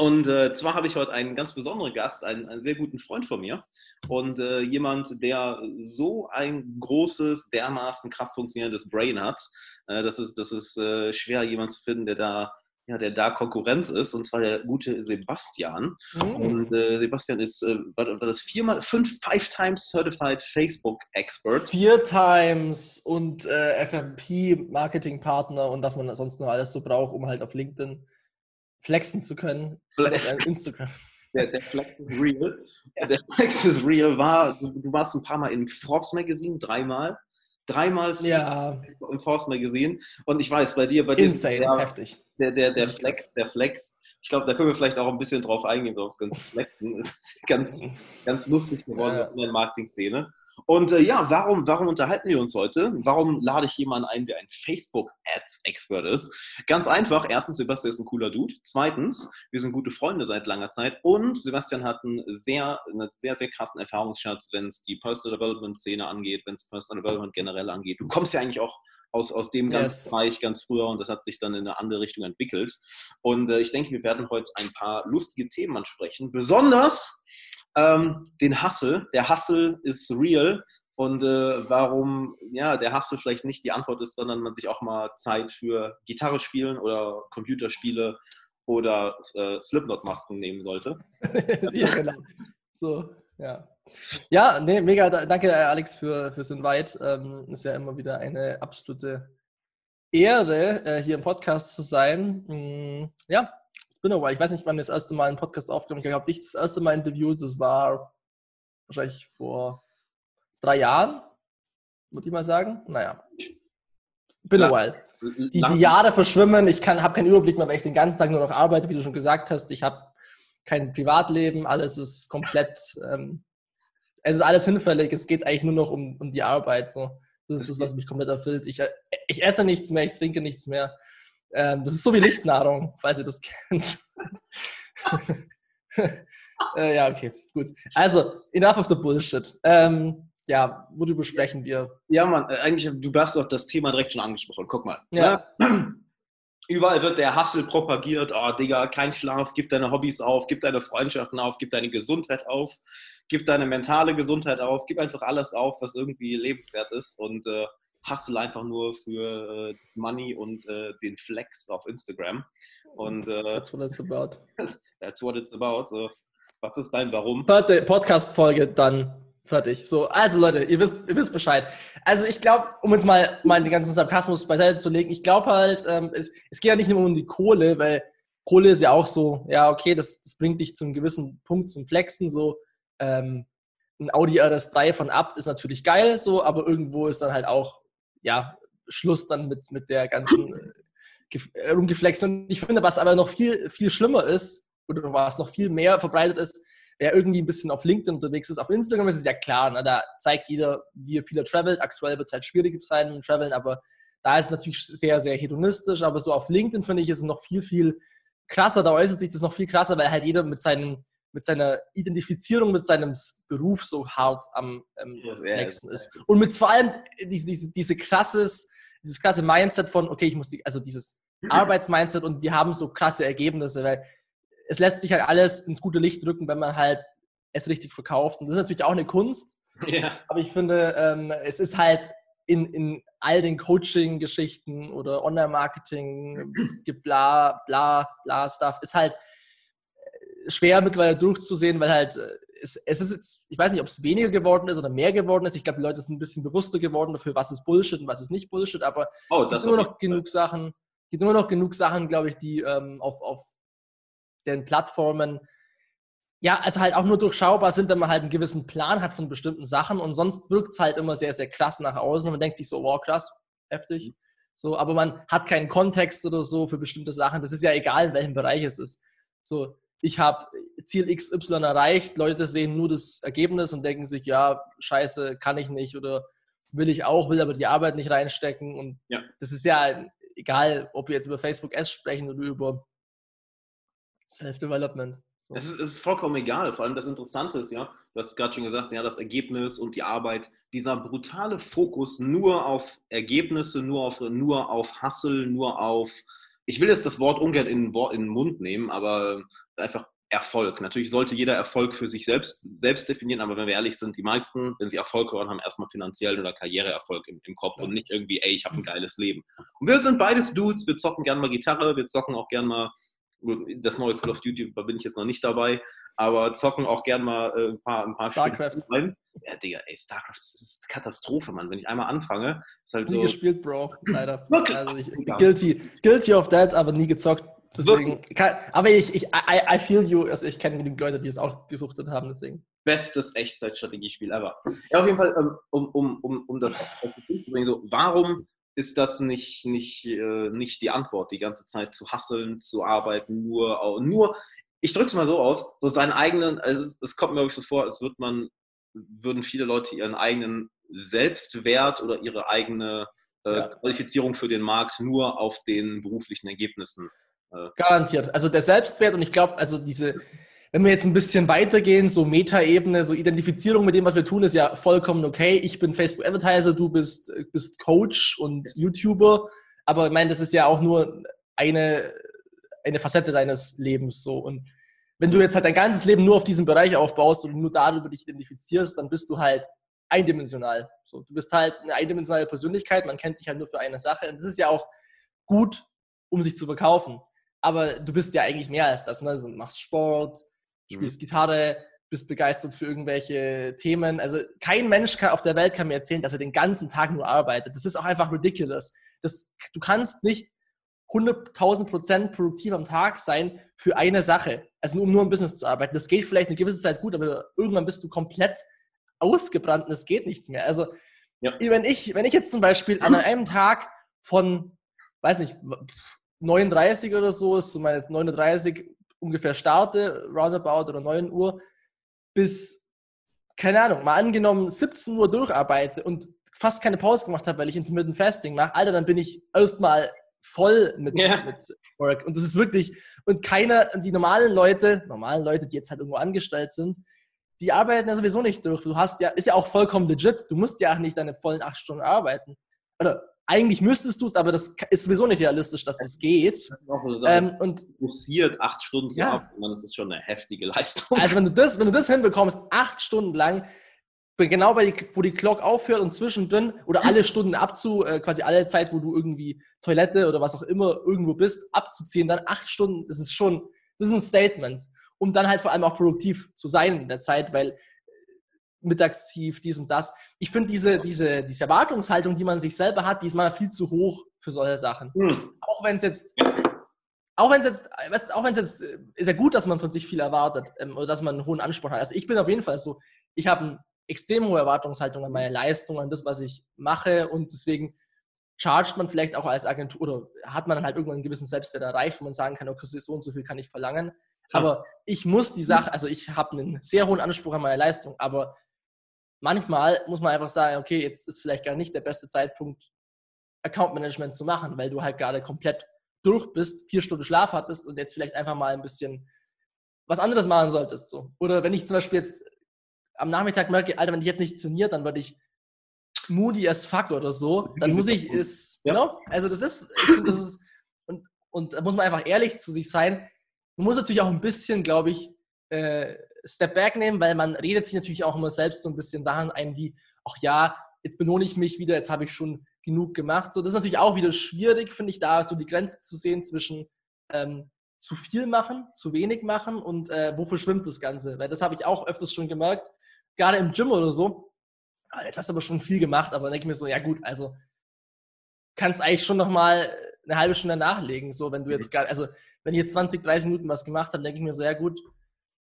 Und äh, zwar habe ich heute einen ganz besonderen Gast, einen, einen sehr guten Freund von mir und äh, jemand, der so ein großes, dermaßen krass funktionierendes Brain hat. Äh, das ist, das ist äh, schwer, jemanden zu finden, der da, ja, der da Konkurrenz ist, und zwar der gute Sebastian. Mm. Und äh, Sebastian ist, äh, war, war das viermal, fünf, five times certified Facebook Expert. Vier times und FMP Marketing Partner und was man sonst noch alles so braucht, um halt auf LinkedIn flexen zu können. Flex. Auf Instagram. Der, der, Flex ist real. Ja. Der Flex ist real war, du, du, warst ein paar Mal im Forbes Magazine, dreimal. Dreimal ja. im Forbes Magazine. Und ich weiß, bei dir, bei dir. Insane, der, heftig. Der, der, der Flex, der Flex. Ich glaube, da können wir vielleicht auch ein bisschen drauf eingehen, so aufs ganze Flexen. Das ist ganz, ganz lustig geworden ja. in der Marketing-Szene. Und äh, ja, warum, warum unterhalten wir uns heute? Warum lade ich jemanden ein, der ein Facebook-Ads-Expert ist? Ganz einfach. Erstens, Sebastian ist ein cooler Dude. Zweitens, wir sind gute Freunde seit langer Zeit. Und Sebastian hat einen sehr, einen sehr, sehr krassen Erfahrungsschatz, wenn es die Personal Development-Szene angeht, wenn es Personal Development generell angeht. Du kommst ja eigentlich auch aus, aus dem ganzen yes. Bereich ganz früher und das hat sich dann in eine andere Richtung entwickelt. Und äh, ich denke, wir werden heute ein paar lustige Themen ansprechen. Besonders ähm, den Hustle. Der Hustle ist real und äh, warum ja, der Hustle vielleicht nicht die Antwort ist, sondern man sich auch mal Zeit für Gitarre spielen oder Computerspiele oder äh, Slipknot-Masken nehmen sollte. ja, genau. So, ja. Ja, nee, mega, danke Alex für, fürs Invite. Ähm, ist ja immer wieder eine absolute Ehre, äh, hier im Podcast zu sein. Mm, ja, it's been a while. Ich weiß nicht, wann wir das erste Mal einen Podcast aufgenommen Ich habe dich das erste Mal interviewt. Das war wahrscheinlich vor drei Jahren, würde ich mal sagen. Naja, been a while. Die, die Jahre verschwimmen. Ich habe keinen Überblick mehr, weil ich den ganzen Tag nur noch arbeite, wie du schon gesagt hast. Ich habe kein Privatleben. Alles ist komplett, ähm, es ist alles hinfällig. Es geht eigentlich nur noch um, um die Arbeit. So. Das ist das, was mich komplett erfüllt. Ich, ich esse nichts mehr, ich trinke nichts mehr. Ähm, das ist so wie Lichtnahrung, falls ihr das kennt. äh, ja, okay, gut. Also, enough of the bullshit. Ähm, ja, worüber sprechen wir? Ja, Mann, äh, eigentlich, du hast doch das Thema direkt schon angesprochen. Guck mal. Ja. Ne? Überall wird der Hassel propagiert. Oh, Digga, kein Schlaf, gib deine Hobbys auf, gib deine Freundschaften auf, gib deine Gesundheit auf, gib deine mentale Gesundheit auf, gib einfach alles auf, was irgendwie lebenswert ist. Und äh, hustle einfach nur für äh, Money und äh, den Flex auf Instagram. Und, äh, that's what it's about. that's what it's about. So, was ist dein Warum? Podcast-Folge dann fertig. So, also Leute, ihr wisst, ihr wisst Bescheid. Also ich glaube, um jetzt mal, mal den ganzen Sarkasmus beiseite zu legen, ich glaube halt, ähm, es, es geht ja nicht nur um die Kohle, weil Kohle ist ja auch so, ja, okay, das, das bringt dich zu einem gewissen Punkt zum Flexen, so. Ähm, ein Audi RS3 von Abt ist natürlich geil, so, aber irgendwo ist dann halt auch ja, Schluss dann mit, mit der ganzen äh, rumgeflext. Und ich finde, was aber noch viel, viel schlimmer ist, oder was noch viel mehr verbreitet ist, wer irgendwie ein bisschen auf LinkedIn unterwegs ist. Auf Instagram ist es ja klar, ne? da zeigt jeder, wie viel er travelt. Aktuell wird es halt schwierig sein mit Traveln, aber da ist es natürlich sehr, sehr hedonistisch. Aber so auf LinkedIn finde ich, ist es noch viel, viel krasser. Da äußert sich das noch viel krasser, weil halt jeder mit seinen mit seiner Identifizierung mit seinem Beruf so hart am ähm, flexen ist. Und mit vor allem diese, diese, diese krasses, dieses krasse Mindset von, okay, ich muss die, also dieses Arbeitsmindset und wir haben so krasse Ergebnisse, weil es lässt sich halt alles ins gute Licht drücken, wenn man halt es richtig verkauft. Und das ist natürlich auch eine Kunst. Ja. Aber ich finde, ähm, es ist halt in, in all den Coaching-Geschichten oder Online-Marketing, bla, bla, bla Stuff, ist halt schwer mittlerweile durchzusehen, weil halt äh, es, es ist jetzt, ich weiß nicht, ob es weniger geworden ist oder mehr geworden ist. Ich glaube, die Leute sind ein bisschen bewusster geworden dafür, was ist Bullshit und was ist nicht Bullshit, aber oh, es gibt immer noch genug Fall. Sachen, gibt immer noch genug Sachen, glaube ich, die ähm, auf, auf den Plattformen ja, also halt auch nur durchschaubar sind, wenn man halt einen gewissen Plan hat von bestimmten Sachen und sonst wirkt es halt immer sehr, sehr krass nach außen und man denkt sich so, wow, krass, heftig. Mhm. So, aber man hat keinen Kontext oder so für bestimmte Sachen. Das ist ja egal, in welchem Bereich es ist. So, ich habe Ziel XY erreicht, Leute sehen nur das Ergebnis und denken sich, ja, scheiße, kann ich nicht oder will ich auch, will aber die Arbeit nicht reinstecken. Und ja. das ist ja egal, ob wir jetzt über Facebook S sprechen oder über Self-Development. So. Es, ist, es ist vollkommen egal. Vor allem das Interessante ist ja, du hast gerade schon gesagt, ja, das Ergebnis und die Arbeit, dieser brutale Fokus nur auf Ergebnisse, nur auf, nur auf Hustle, nur auf ich will jetzt das Wort ungern in, in den Mund nehmen, aber einfach Erfolg. Natürlich sollte jeder Erfolg für sich selbst, selbst definieren, aber wenn wir ehrlich sind, die meisten, wenn sie Erfolg hören, haben erstmal finanziellen oder Karriereerfolg im, im Kopf ja. und nicht irgendwie, ey, ich habe ein geiles Leben. Und wir sind beides Dudes, wir zocken gerne mal Gitarre, wir zocken auch gerne mal das neue Call of Duty, da bin ich jetzt noch nicht dabei, aber zocken auch gern mal äh, ein paar, ein paar StarCraft. rein. Ja, Digga, ey, StarCraft, das ist Katastrophe, Mann. Wenn ich einmal anfange, ist halt nie so. Nie gespielt, Bro, leider. also ich, guilty, guilty of that, aber nie gezockt. Deswegen, kann, aber ich, ich I, I, feel you, also ich kenne genügend Leute, die es auch gesuchtet haben, deswegen. Bestes Echtzeitstrategiespiel ever. Ja, auf jeden Fall, ähm, um, um, um, um das auf den Punkt zu bringen, so, warum ist das nicht, nicht, äh, nicht die Antwort, die ganze Zeit zu hasseln, zu arbeiten, nur, nur ich drücke es mal so aus, so seinen eigenen, also es, es kommt mir wirklich so vor, als würde man, würden viele Leute ihren eigenen Selbstwert oder ihre eigene äh, ja. Qualifizierung für den Markt nur auf den beruflichen Ergebnissen. Garantiert. Also der Selbstwert und ich glaube, also diese, wenn wir jetzt ein bisschen weitergehen, so Metaebene, so Identifizierung mit dem, was wir tun, ist ja vollkommen okay. Ich bin Facebook Advertiser, du bist, bist Coach und YouTuber. Aber ich meine, das ist ja auch nur eine, eine Facette deines Lebens so. Und wenn du jetzt halt dein ganzes Leben nur auf diesem Bereich aufbaust und nur darüber dich identifizierst, dann bist du halt eindimensional. So, du bist halt eine eindimensionale Persönlichkeit, man kennt dich halt nur für eine Sache. Und das ist ja auch gut, um sich zu verkaufen. Aber du bist ja eigentlich mehr als das. Ne? Also, du machst Sport, spielst mhm. Gitarre, bist begeistert für irgendwelche Themen. Also kein Mensch kann, auf der Welt kann mir erzählen, dass er den ganzen Tag nur arbeitet. Das ist auch einfach ridiculous. Das, du kannst nicht 100.000 Prozent produktiv am Tag sein für eine Sache. Also um nur im Business zu arbeiten. Das geht vielleicht eine gewisse Zeit gut, aber irgendwann bist du komplett ausgebrannt und es geht nichts mehr. Also ja. wenn, ich, wenn ich jetzt zum Beispiel an einem Tag von, weiß nicht, 39 oder so ist, so meine 39 ungefähr starte, roundabout oder 9 Uhr, bis, keine Ahnung, mal angenommen 17 Uhr durcharbeite und fast keine Pause gemacht habe, weil ich Intermittent Fasting mache, Alter, dann bin ich erstmal voll mit, ja. mit Work. Und das ist wirklich, und keiner, die normalen Leute, normalen Leute, die jetzt halt irgendwo angestellt sind, die arbeiten ja sowieso nicht durch. Du hast ja, ist ja auch vollkommen legit, du musst ja auch nicht deine vollen acht Stunden arbeiten. Oder eigentlich müsstest du es, aber das ist sowieso nicht realistisch, dass das geht. Ähm, und acht Stunden zu ja. arbeiten, dann ist das schon eine heftige Leistung. Also wenn du das, wenn du das hinbekommst, acht Stunden lang, genau bei die, wo die Clock aufhört und zwischendrin oder alle Stunden abzu, äh, quasi alle Zeit, wo du irgendwie Toilette oder was auch immer irgendwo bist, abzuziehen, dann acht Stunden, das ist schon, das ist ein Statement. Um dann halt vor allem auch produktiv zu sein in der Zeit, weil mittagstief, dies und das. Ich finde diese, diese, diese Erwartungshaltung, die man sich selber hat, die ist mal viel zu hoch für solche Sachen. Mhm. Auch wenn es jetzt, auch wenn es jetzt, weißt, auch wenn es jetzt, äh, ist ja gut, dass man von sich viel erwartet ähm, oder dass man einen hohen Anspruch hat. Also ich bin auf jeden Fall so, ich habe eine extrem hohe Erwartungshaltung an meine Leistung, an das, was ich mache und deswegen chargt man vielleicht auch als Agentur oder hat man dann halt irgendwann einen gewissen Selbstwert erreicht, wo man sagen kann, okay, so und so viel kann ich verlangen. Aber ich muss die Sache, also ich habe einen sehr hohen Anspruch an meine Leistung, aber manchmal muss man einfach sagen, okay, jetzt ist vielleicht gar nicht der beste Zeitpunkt, Account Management zu machen, weil du halt gerade komplett durch bist, vier Stunden Schlaf hattest und jetzt vielleicht einfach mal ein bisschen was anderes machen solltest. So. Oder wenn ich zum Beispiel jetzt am Nachmittag merke, Alter, wenn ich jetzt nicht trainiere, dann werde ich moody as fuck oder so, dann muss ich es, ja. Genau, also das ist, ich finde, das ist, und, und da muss man einfach ehrlich zu sich sein. Man muss natürlich auch ein bisschen, glaube ich, äh, Step Back nehmen, weil man redet sich natürlich auch immer selbst so ein bisschen Sachen ein wie, ach ja, jetzt belohne ich mich wieder, jetzt habe ich schon genug gemacht. So, das ist natürlich auch wieder schwierig, finde ich, da so die Grenze zu sehen zwischen ähm, zu viel machen, zu wenig machen und äh, wo verschwimmt das Ganze. Weil das habe ich auch öfters schon gemerkt, gerade im Gym oder so. Ah, jetzt hast du aber schon viel gemacht, aber dann denke ich mir so, ja gut, also kannst eigentlich schon nochmal eine halbe Stunde nachlegen. So, wenn du jetzt gar, also wenn ich jetzt 20, 30 Minuten was gemacht habe, denke ich mir so, ja gut,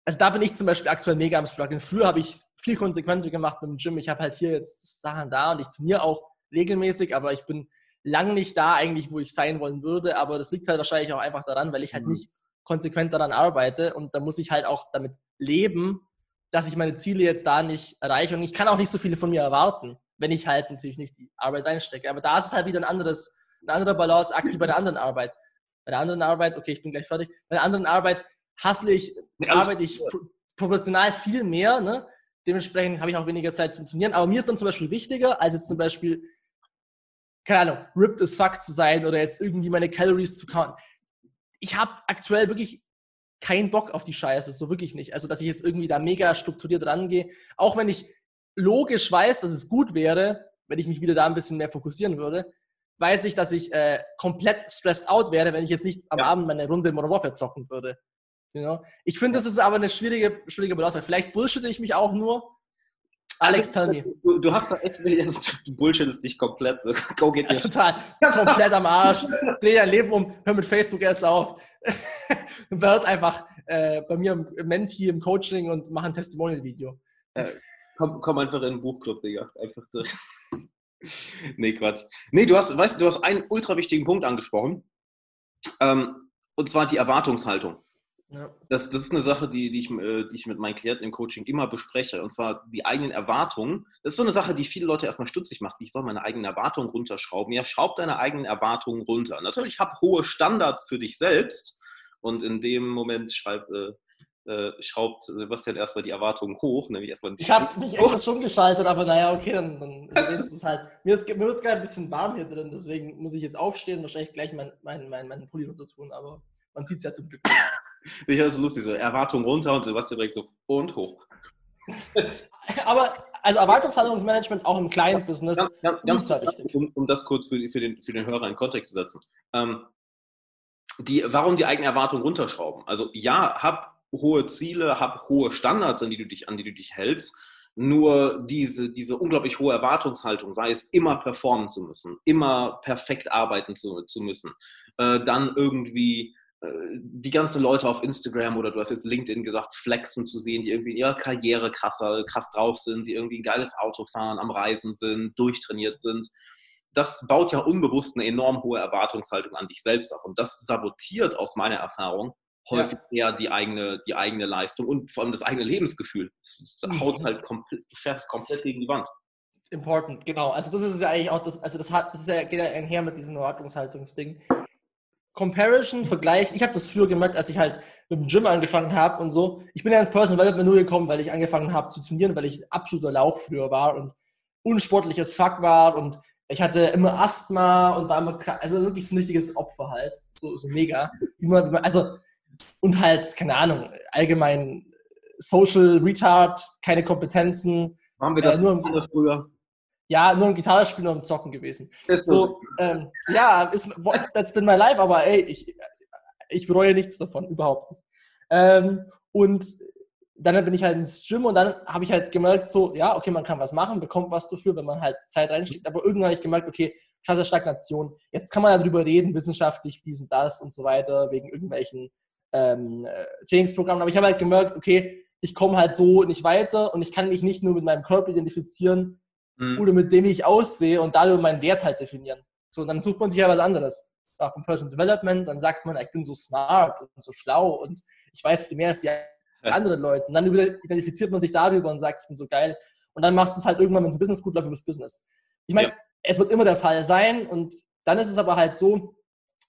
also da bin ich zum Beispiel aktuell mega am Struggeln. Früher habe ich viel konsequenter gemacht mit dem Gym. Ich habe halt hier jetzt Sachen da und ich trainiere auch regelmäßig, aber ich bin lang nicht da eigentlich, wo ich sein wollen würde. Aber das liegt halt wahrscheinlich auch einfach daran, weil ich halt mhm. nicht konsequent daran arbeite und da muss ich halt auch damit leben, dass ich meine Ziele jetzt da nicht erreiche. Und ich kann auch nicht so viele von mir erwarten, wenn ich halt natürlich nicht die Arbeit reinstecke. Aber da ist es halt wieder ein anderes, ein anderer Balanceakt wie bei der anderen Arbeit. Bei der anderen Arbeit, okay, ich bin gleich fertig. Bei der anderen Arbeit hassle ich, nee, arbeite ich pro proportional viel mehr. Ne? Dementsprechend habe ich auch weniger Zeit zum Trainieren. Aber mir ist dann zum Beispiel wichtiger, als jetzt zum Beispiel, keine Ahnung, ripped as fuck zu sein oder jetzt irgendwie meine Calories zu counten. Ich habe aktuell wirklich keinen Bock auf die Scheiße, so wirklich nicht. Also, dass ich jetzt irgendwie da mega strukturiert rangehe, auch wenn ich logisch weiß, dass es gut wäre, wenn ich mich wieder da ein bisschen mehr fokussieren würde, weiß ich, dass ich äh, komplett stressed out wäre, wenn ich jetzt nicht am ja. Abend meine Runde Modern Warfare zocken würde. You know? Ich finde, das ist aber eine schwierige, schwierige Balance. Vielleicht bullshitte ich mich auch nur. Alex, tell me. Du, du hast da echt, du bullshittest dich komplett. Go get ja, Total. komplett am Arsch. Dreh dein Leben um, hör mit Facebook jetzt auf. Werd einfach äh, bei mir im Menti im Coaching und mach ein Testimonial-Video. Äh, komm, komm einfach in den Buchclub, Digga. Einfach durch. nee, Quatsch. Nee, du hast, weißt du, hast einen ultra wichtigen Punkt angesprochen. Ähm, und zwar die Erwartungshaltung. Ja. Das, das ist eine Sache, die, die, ich, äh, die ich mit meinen Klienten im Coaching immer bespreche. Und zwar die eigenen Erwartungen. Das ist so eine Sache, die viele Leute erstmal stutzig macht. Ich soll meine eigenen Erwartungen runterschrauben. Ja, schraub deine eigenen Erwartungen runter. Natürlich, hab hohe Standards für dich selbst. Und in dem Moment schreib, äh, äh, schraubt Sebastian erstmal die Erwartungen hoch. Nämlich erstmal ich habe mich extra schon geschaltet, aber naja, okay, dann, dann ist es halt. Mir, mir wird es gerade ein bisschen warm hier drin, deswegen muss ich jetzt aufstehen und wahrscheinlich gleich meinen mein, mein, mein Pulli runter tun, aber man sieht es ja zum Glück. Ich ist so lustig, so Erwartungen runter und Sebastian direkt so und hoch. aber also Erwartungshaltungsmanagement auch im kleinen ja, Business ganz, ganz, wichtig. Um, um, das kurz für, für, den, für den Hörer in Kontext zu setzen. Ähm, die, warum die eigene Erwartung runterschrauben? Also ja, hab hohe Ziele, hab hohe Standards, an die du dich, an die du dich hältst. Nur diese, diese unglaublich hohe Erwartungshaltung, sei es immer performen zu müssen, immer perfekt arbeiten zu, zu müssen, äh, dann irgendwie die ganzen Leute auf Instagram oder du hast jetzt LinkedIn gesagt, flexen zu sehen, die irgendwie in ihrer Karriere krasser, krass drauf sind, die irgendwie ein geiles Auto fahren, am Reisen sind, durchtrainiert sind. Das baut ja unbewusst eine enorm hohe Erwartungshaltung an dich selbst auf. Und das sabotiert aus meiner Erfahrung häufig ja. eher die eigene, die eigene Leistung und vor allem das eigene Lebensgefühl. Es mhm. haut halt komplett, du fährst komplett gegen die Wand. Important, genau. Also das ist ja eigentlich auch das, also das hat, das ist ja, geht ja einher mit diesem Erwartungshaltungsding. Comparison, Vergleich. Ich habe das früher gemerkt, als ich halt mit dem Gym angefangen habe und so. Ich bin ja ins Personal Development nur gekommen, weil ich angefangen habe zu trainieren, weil ich ein absoluter Lauch früher war und unsportliches Fuck war und ich hatte immer Asthma und war immer, also wirklich so ein richtiges Opfer halt. So, so mega. also und halt, keine Ahnung, allgemein Social Retard, keine Kompetenzen. Haben wir das äh, nur im, früher? Ja, nur ein Gitarrespielen und im Zocken gewesen. So, ähm, ja, ist, that's been my life, aber ey, ich, ich bereue nichts davon, überhaupt nicht. Ähm, und dann bin ich halt ins Gym und dann habe ich halt gemerkt, so, ja, okay, man kann was machen, bekommt was dafür, wenn man halt Zeit reinsteckt, aber irgendwann habe ich gemerkt, okay, krasse Stagnation. Jetzt kann man ja darüber reden, wissenschaftlich, dies und das und so weiter, wegen irgendwelchen ähm, Trainingsprogramm. Aber ich habe halt gemerkt, okay, ich komme halt so nicht weiter und ich kann mich nicht nur mit meinem Körper identifizieren mhm. oder mit dem ich aussehe und dadurch meinen Wert halt definieren. So, dann sucht man sich ja was anderes. Auch im Personal Development, dann sagt man, ich bin so smart und so schlau und ich weiß viel mehr als die anderen Leute. Und dann identifiziert man sich darüber und sagt, ich bin so geil. Und dann machst du es halt irgendwann, wenn es Business gut läuft, über das Business. Ich meine, ja. es wird immer der Fall sein und dann ist es aber halt so,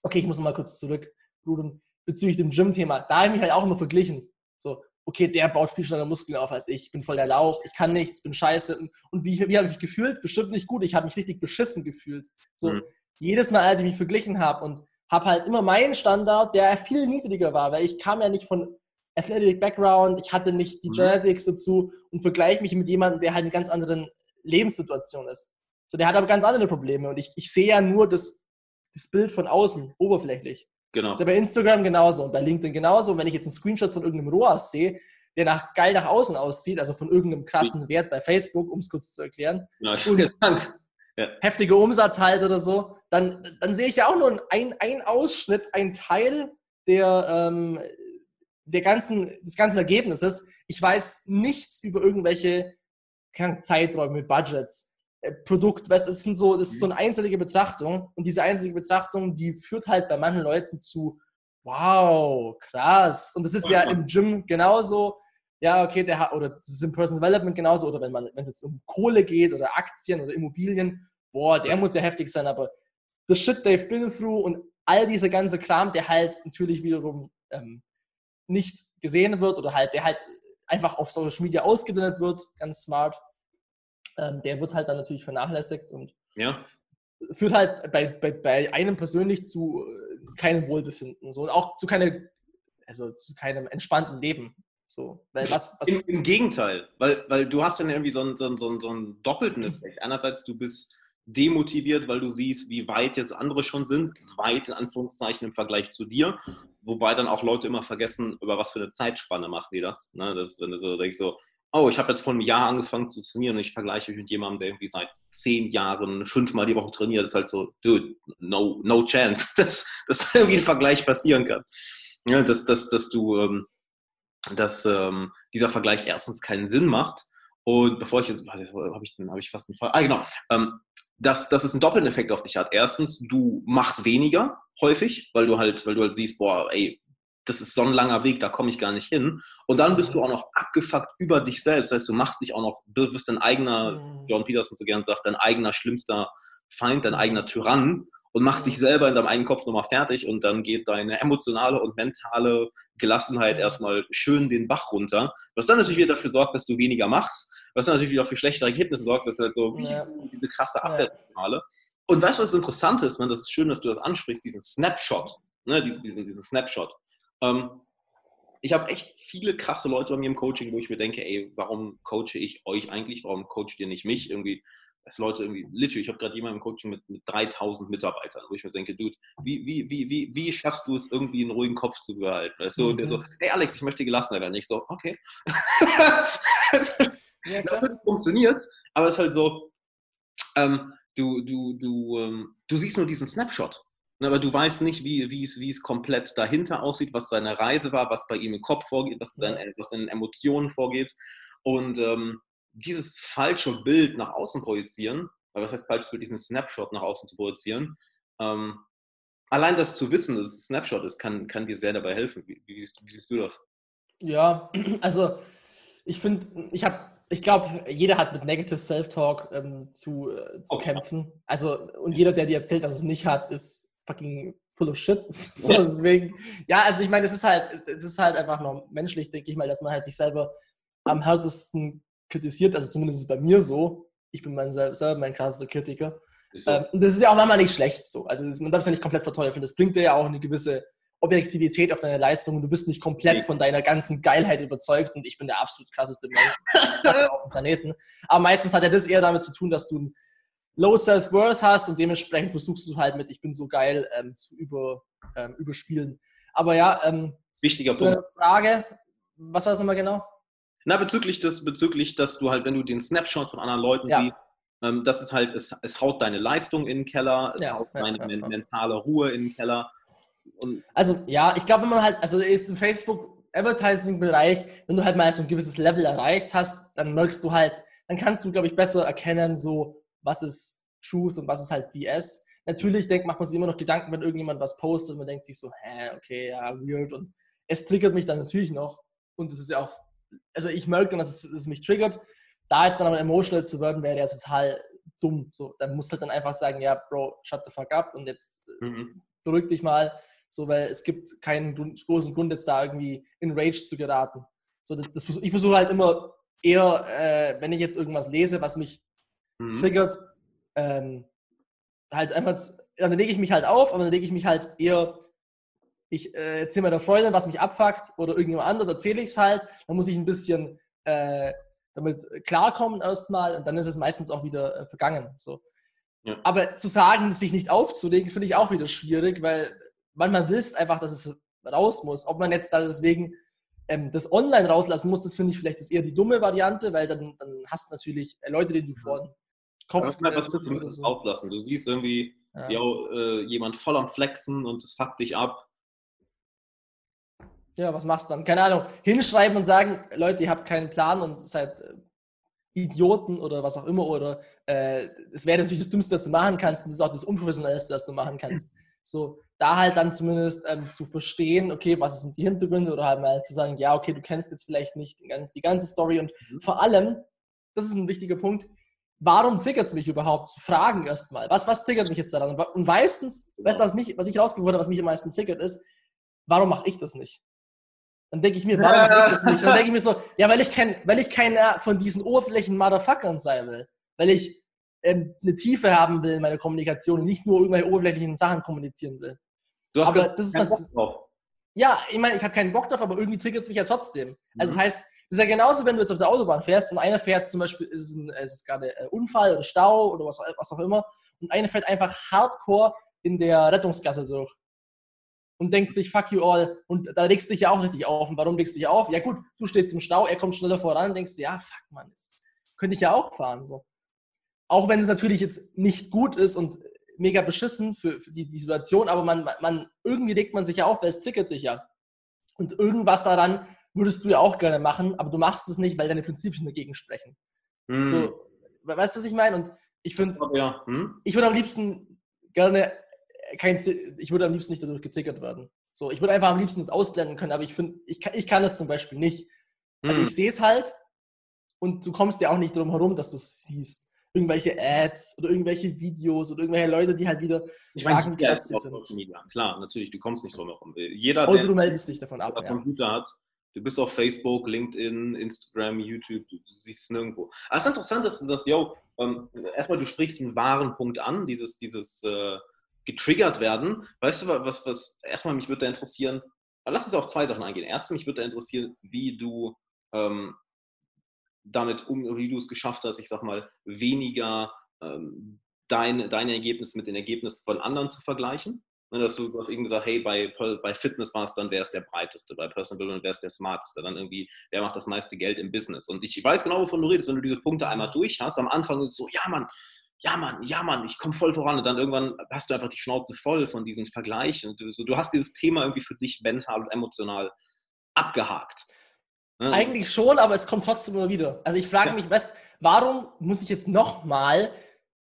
okay, ich muss mal kurz zurück, Ruben bezüglich dem Gym-Thema, da habe ich mich halt auch immer verglichen. So, okay, der baut viel schneller Muskeln auf als ich, ich bin voll der Lauch, ich kann nichts, bin scheiße. Und wie, wie habe ich mich gefühlt? Bestimmt nicht gut. Ich habe mich richtig beschissen gefühlt. So, mhm. jedes Mal, als ich mich verglichen habe und habe halt immer meinen Standard, der viel niedriger war, weil ich kam ja nicht von Athletic Background, ich hatte nicht die mhm. Genetics dazu und vergleiche mich mit jemandem, der halt in ganz anderen Lebenssituation ist. So, der hat aber ganz andere Probleme und ich, ich sehe ja nur das, das Bild von außen, oberflächlich. Genau. Das ist ja bei Instagram genauso und bei LinkedIn genauso. Und wenn ich jetzt einen Screenshot von irgendeinem ROAS sehe, der nach, geil nach außen aussieht, also von irgendeinem krassen Wert bei Facebook, um es kurz zu erklären, ja, ja. heftige Umsatz halt oder so, dann, dann sehe ich ja auch nur ein, ein Ausschnitt, ein Teil der, ähm, der ganzen, des ganzen Ergebnisses. Ich weiß nichts über irgendwelche Zeiträume, Budgets, Produkt, weißt, es sind so, das ist so eine einzelne Betrachtung und diese einzelne Betrachtung, die führt halt bei manchen Leuten zu, wow, krass. Und das ist ja im Gym genauso. Ja, okay, der hat, oder das ist im Personal Development genauso, oder wenn man, wenn es jetzt um Kohle geht oder Aktien oder Immobilien, boah, der muss ja heftig sein, aber the shit they've been through und all dieser ganze Kram, der halt natürlich wiederum ähm, nicht gesehen wird oder halt, der halt einfach auf Social Media ausgeblendet wird, ganz smart, ähm, der wird halt dann natürlich vernachlässigt und ja. führt halt bei, bei, bei einem persönlich zu äh, keinem Wohlbefinden. So, und auch zu keine also zu keinem entspannten Leben. So, was, was Im, Im, Gegenteil, weil, weil du hast dann irgendwie so einen, so, einen, so einen doppelten Effekt. Einerseits, du bist demotiviert, weil du siehst, wie weit jetzt andere schon sind, weit in Anführungszeichen im Vergleich zu dir, wobei dann auch Leute immer vergessen, über was für eine Zeitspanne machen die das. Ne? das wenn du so denkst, so, oh, ich habe jetzt vor einem Jahr angefangen zu trainieren und ich vergleiche mich mit jemandem, der irgendwie seit zehn Jahren fünfmal die Woche trainiert, das ist halt so, dude, no, no chance, dass, dass irgendwie ein Vergleich passieren kann. Ja, dass, dass, dass du, ähm, dass ähm, dieser Vergleich erstens keinen Sinn macht und bevor ich jetzt, habe ich, hab ich fast einen Fall, ah genau, ähm, dass, dass es einen doppelten Effekt auf dich hat. Erstens, du machst weniger häufig, weil du halt, weil du halt siehst, boah, ey, das ist so ein langer Weg, da komme ich gar nicht hin. Und dann bist du auch noch abgefuckt über dich selbst. Das heißt, du machst dich auch noch, du wirst dein eigener, mhm. John Peterson so gern sagt, dein eigener schlimmster Feind, dein eigener Tyrann und machst dich selber in deinem eigenen Kopf nochmal fertig und dann geht deine emotionale und mentale Gelassenheit erstmal schön den Bach runter, was dann natürlich wieder dafür sorgt, dass du weniger machst, was dann natürlich wieder für schlechtere Ergebnisse sorgt, das ist halt so wie ja. diese krasse Abwärtsspirale. Und weißt du, was das Interessante ist, man, das ist schön, dass du das ansprichst, diesen Snapshot, ne, diesen, diesen, diesen Snapshot. Ähm, ich habe echt viele krasse Leute bei mir im Coaching, wo ich mir denke, ey, warum coache ich euch eigentlich? Warum coacht ihr nicht mich? Irgendwie, dass Leute irgendwie, literally, ich habe gerade jemanden im Coaching mit, mit 3000 Mitarbeitern, wo ich mir denke, Dude, wie, wie, wie, wie, wie schaffst du es irgendwie einen ruhigen Kopf zu behalten? Weißt du? Mhm. Und der so, mhm. hey Alex, ich möchte gelassener werden. Ich so, okay. ja, klar. funktioniert aber es ist halt so, ähm, du, du, du, ähm, du siehst nur diesen Snapshot. Ne, aber du weißt nicht, wie, wie, es, wie es komplett dahinter aussieht, was seine Reise war, was bei ihm im Kopf vorgeht, was, seine, was in Emotionen vorgeht. Und ähm, dieses falsche Bild nach außen projizieren, was heißt falsches Bild, diesen Snapshot nach außen zu projizieren, ähm, allein das zu wissen, dass es ein Snapshot ist, kann, kann dir sehr dabei helfen. Wie, wie, siehst, wie siehst, du das? Ja, also ich finde, ich habe ich glaube, jeder hat mit Negative Self-Talk ähm, zu, äh, zu okay. kämpfen. Also, und jeder, der dir erzählt, dass es nicht hat, ist fucking full of shit. so, ja. Deswegen, ja, also ich meine, es ist halt, es ist halt einfach nur menschlich, denke ich mal, dass man halt sich selber am härtesten kritisiert. Also zumindest ist es bei mir so. Ich bin mein, selber mein krassester Kritiker. So. Ähm, und das ist ja auch manchmal nicht schlecht so. Also man darf es ja nicht komplett verteufeln. Das bringt dir ja auch eine gewisse Objektivität auf deine Leistung und du bist nicht komplett von deiner ganzen Geilheit überzeugt und ich bin der absolut krasseste Mensch auf dem Planeten. Aber meistens hat ja das eher damit zu tun, dass du ein Low Self-Worth hast und dementsprechend versuchst du halt mit Ich bin so geil ähm, zu über, ähm, überspielen. Aber ja, ähm, wichtiger Punkt. Frage, was war das nochmal genau? Na, bezüglich des, bezüglich, dass du halt, wenn du den Snapshot von anderen Leuten ja. siehst, ähm, das ist halt, es, es haut deine Leistung in den Keller, es ja, haut ja, deine men mentale Ruhe in den Keller. Und also ja, ich glaube, wenn man halt, also jetzt im Facebook Advertising-Bereich, wenn du halt mal so ein gewisses Level erreicht hast, dann merkst du halt, dann kannst du, glaube ich, besser erkennen, so was ist Truth und was ist halt BS. Natürlich denkt, macht man sich immer noch Gedanken, wenn irgendjemand was postet und man denkt sich so, hä, okay, ja, weird. Und es triggert mich dann natürlich noch. Und es ist ja auch, also ich merke dann, dass es, dass es mich triggert. Da jetzt dann aber emotional zu werden, wäre ja total dumm. So, dann musst halt dann einfach sagen, ja, Bro, shut the fuck up und jetzt äh, mhm. beruhig dich mal. So, weil es gibt keinen großen Grund, jetzt da irgendwie in Rage zu geraten. So, das, das, ich versuche halt immer eher, äh, wenn ich jetzt irgendwas lese, was mich mhm. triggert, ähm, halt einfach, dann lege ich mich halt auf, aber dann lege ich mich halt eher, ich äh, erzähle meiner Freundin, was mich abfuckt oder irgendjemand anders erzähle ich es halt, dann muss ich ein bisschen äh, damit klarkommen erstmal und dann ist es meistens auch wieder äh, vergangen. So. Ja. Aber zu sagen, sich nicht aufzulegen, finde ich auch wieder schwierig, weil manchmal willst einfach, dass es raus muss. Ob man jetzt da deswegen ähm, das online rauslassen muss, das finde ich vielleicht ist eher die dumme Variante, weil dann, dann hast du natürlich Leute, denen du vor Kopf. Du mit so. auflassen? Du siehst irgendwie ja. yo, äh, jemand voll am Flexen und es fuckt dich ab. Ja, was machst du dann? Keine Ahnung. Hinschreiben und sagen, Leute, ihr habt keinen Plan und seid äh, Idioten oder was auch immer. Oder äh, es wäre natürlich das Dümmste, was du machen kannst. Und das ist auch das Unprofessionellste, was du machen kannst. So, da halt dann zumindest ähm, zu verstehen, okay, was sind die Hintergründe oder halt mal zu sagen, ja, okay, du kennst jetzt vielleicht nicht die ganze, die ganze Story und mhm. vor allem, das ist ein wichtiger Punkt, warum triggert es mich überhaupt? Zu fragen erstmal. Was, was triggert mich jetzt daran? Und meistens, weißt du, was, mich, was ich rausgefunden habe, was mich am meisten triggert, ist, warum mache ich das nicht? Dann denke ich mir, warum mache ich das nicht? Und dann denke ich mir so, ja, weil ich kein, weil ich keiner von diesen oberflächlichen Motherfuckern sein will. Weil ich ähm, eine Tiefe haben will in meiner Kommunikation und nicht nur irgendwelche oberflächlichen Sachen kommunizieren will. Du hast Aber das ist das, Ja, ich meine, ich habe keinen Bock drauf, aber irgendwie triggert es mich ja trotzdem. Also Mhm. das heißt, das ist ja genauso, wenn du jetzt auf der Autobahn fährst und einer fährt zum Beispiel, ist es, ist gerade ein Unfall oder Stau oder was, was auch immer und einer fährt einfach hardcore in der Rettungsgasse durch und denkt sich, fuck you all und da legst du dich ja auch richtig auf. Und warum legst du dich auf? Ja gut, du stehst im Stau, er kommt schneller voran und denkst ja, fuck man, das könnte ich ja auch fahren. So. Auch wenn es natürlich jetzt nicht gut ist und mega beschissen für, für die, die Situation, aber man, man, irgendwie legt man sich ja auf, weil es triggert dich ja. Und irgendwas daran würdest du ja auch gerne machen, aber du machst es nicht, weil deine Prinzipien dagegen sprechen. Hm. So, we- weißt du, was ich meine? Und ich finde, ja. Hm? ich würde am liebsten gerne äh, kein, ich würde am liebsten nicht dadurch getriggert werden. So, ich würde einfach am liebsten das ausblenden können, aber ich finde, ich kann, ich kann das zum Beispiel nicht. Also Hm. ich sehe es halt und du kommst ja auch nicht drum herum, dass du es siehst. Irgendwelche Ads oder irgendwelche Videos oder irgendwelche Leute, die halt wieder Ich sagen, meine, jeder krass sie sind. Media. Klar, natürlich, du kommst nicht drum herum. Jeder, Außer der du meldest dich davon ab. einen Ja. Computer hat, du bist auf Facebook, LinkedIn, Instagram, YouTube, du, siehst es nirgendwo. Aber es ist interessant, dass du sagst, yo, ähm, erstmal, du sprichst einen wahren Punkt an, dieses, dieses äh, getriggert werden. Weißt du, was, was erstmal mich würde da interessieren, lass uns auf zwei Sachen eingehen. Erstens, mich würde da interessieren, wie du ähm, damit um, wie du es geschafft hast, ich sag mal, weniger ähm, dein, deine Ergebnisse mit den Ergebnissen von anderen zu vergleichen. Ne, dass du, du hast eben gesagt, hey, bei, bei Fitness war es dann, wer ist der breiteste, bei Personal Development, wer ist der smarteste, dann irgendwie, wer macht das meiste Geld im Business. Und ich weiß genau, wovon du redest, wenn du diese Punkte einmal durch hast, am Anfang ist es so, ja Mann, ja Mann, ja Mann, ich komme voll voran und dann irgendwann hast du einfach die Schnauze voll von diesen Vergleichen. Du, so, du hast dieses Thema irgendwie für dich mental und emotional abgehakt. Ne? Eigentlich schon, aber es kommt trotzdem immer wieder. Also ich frage Ja. mich, was, warum muss ich jetzt nochmal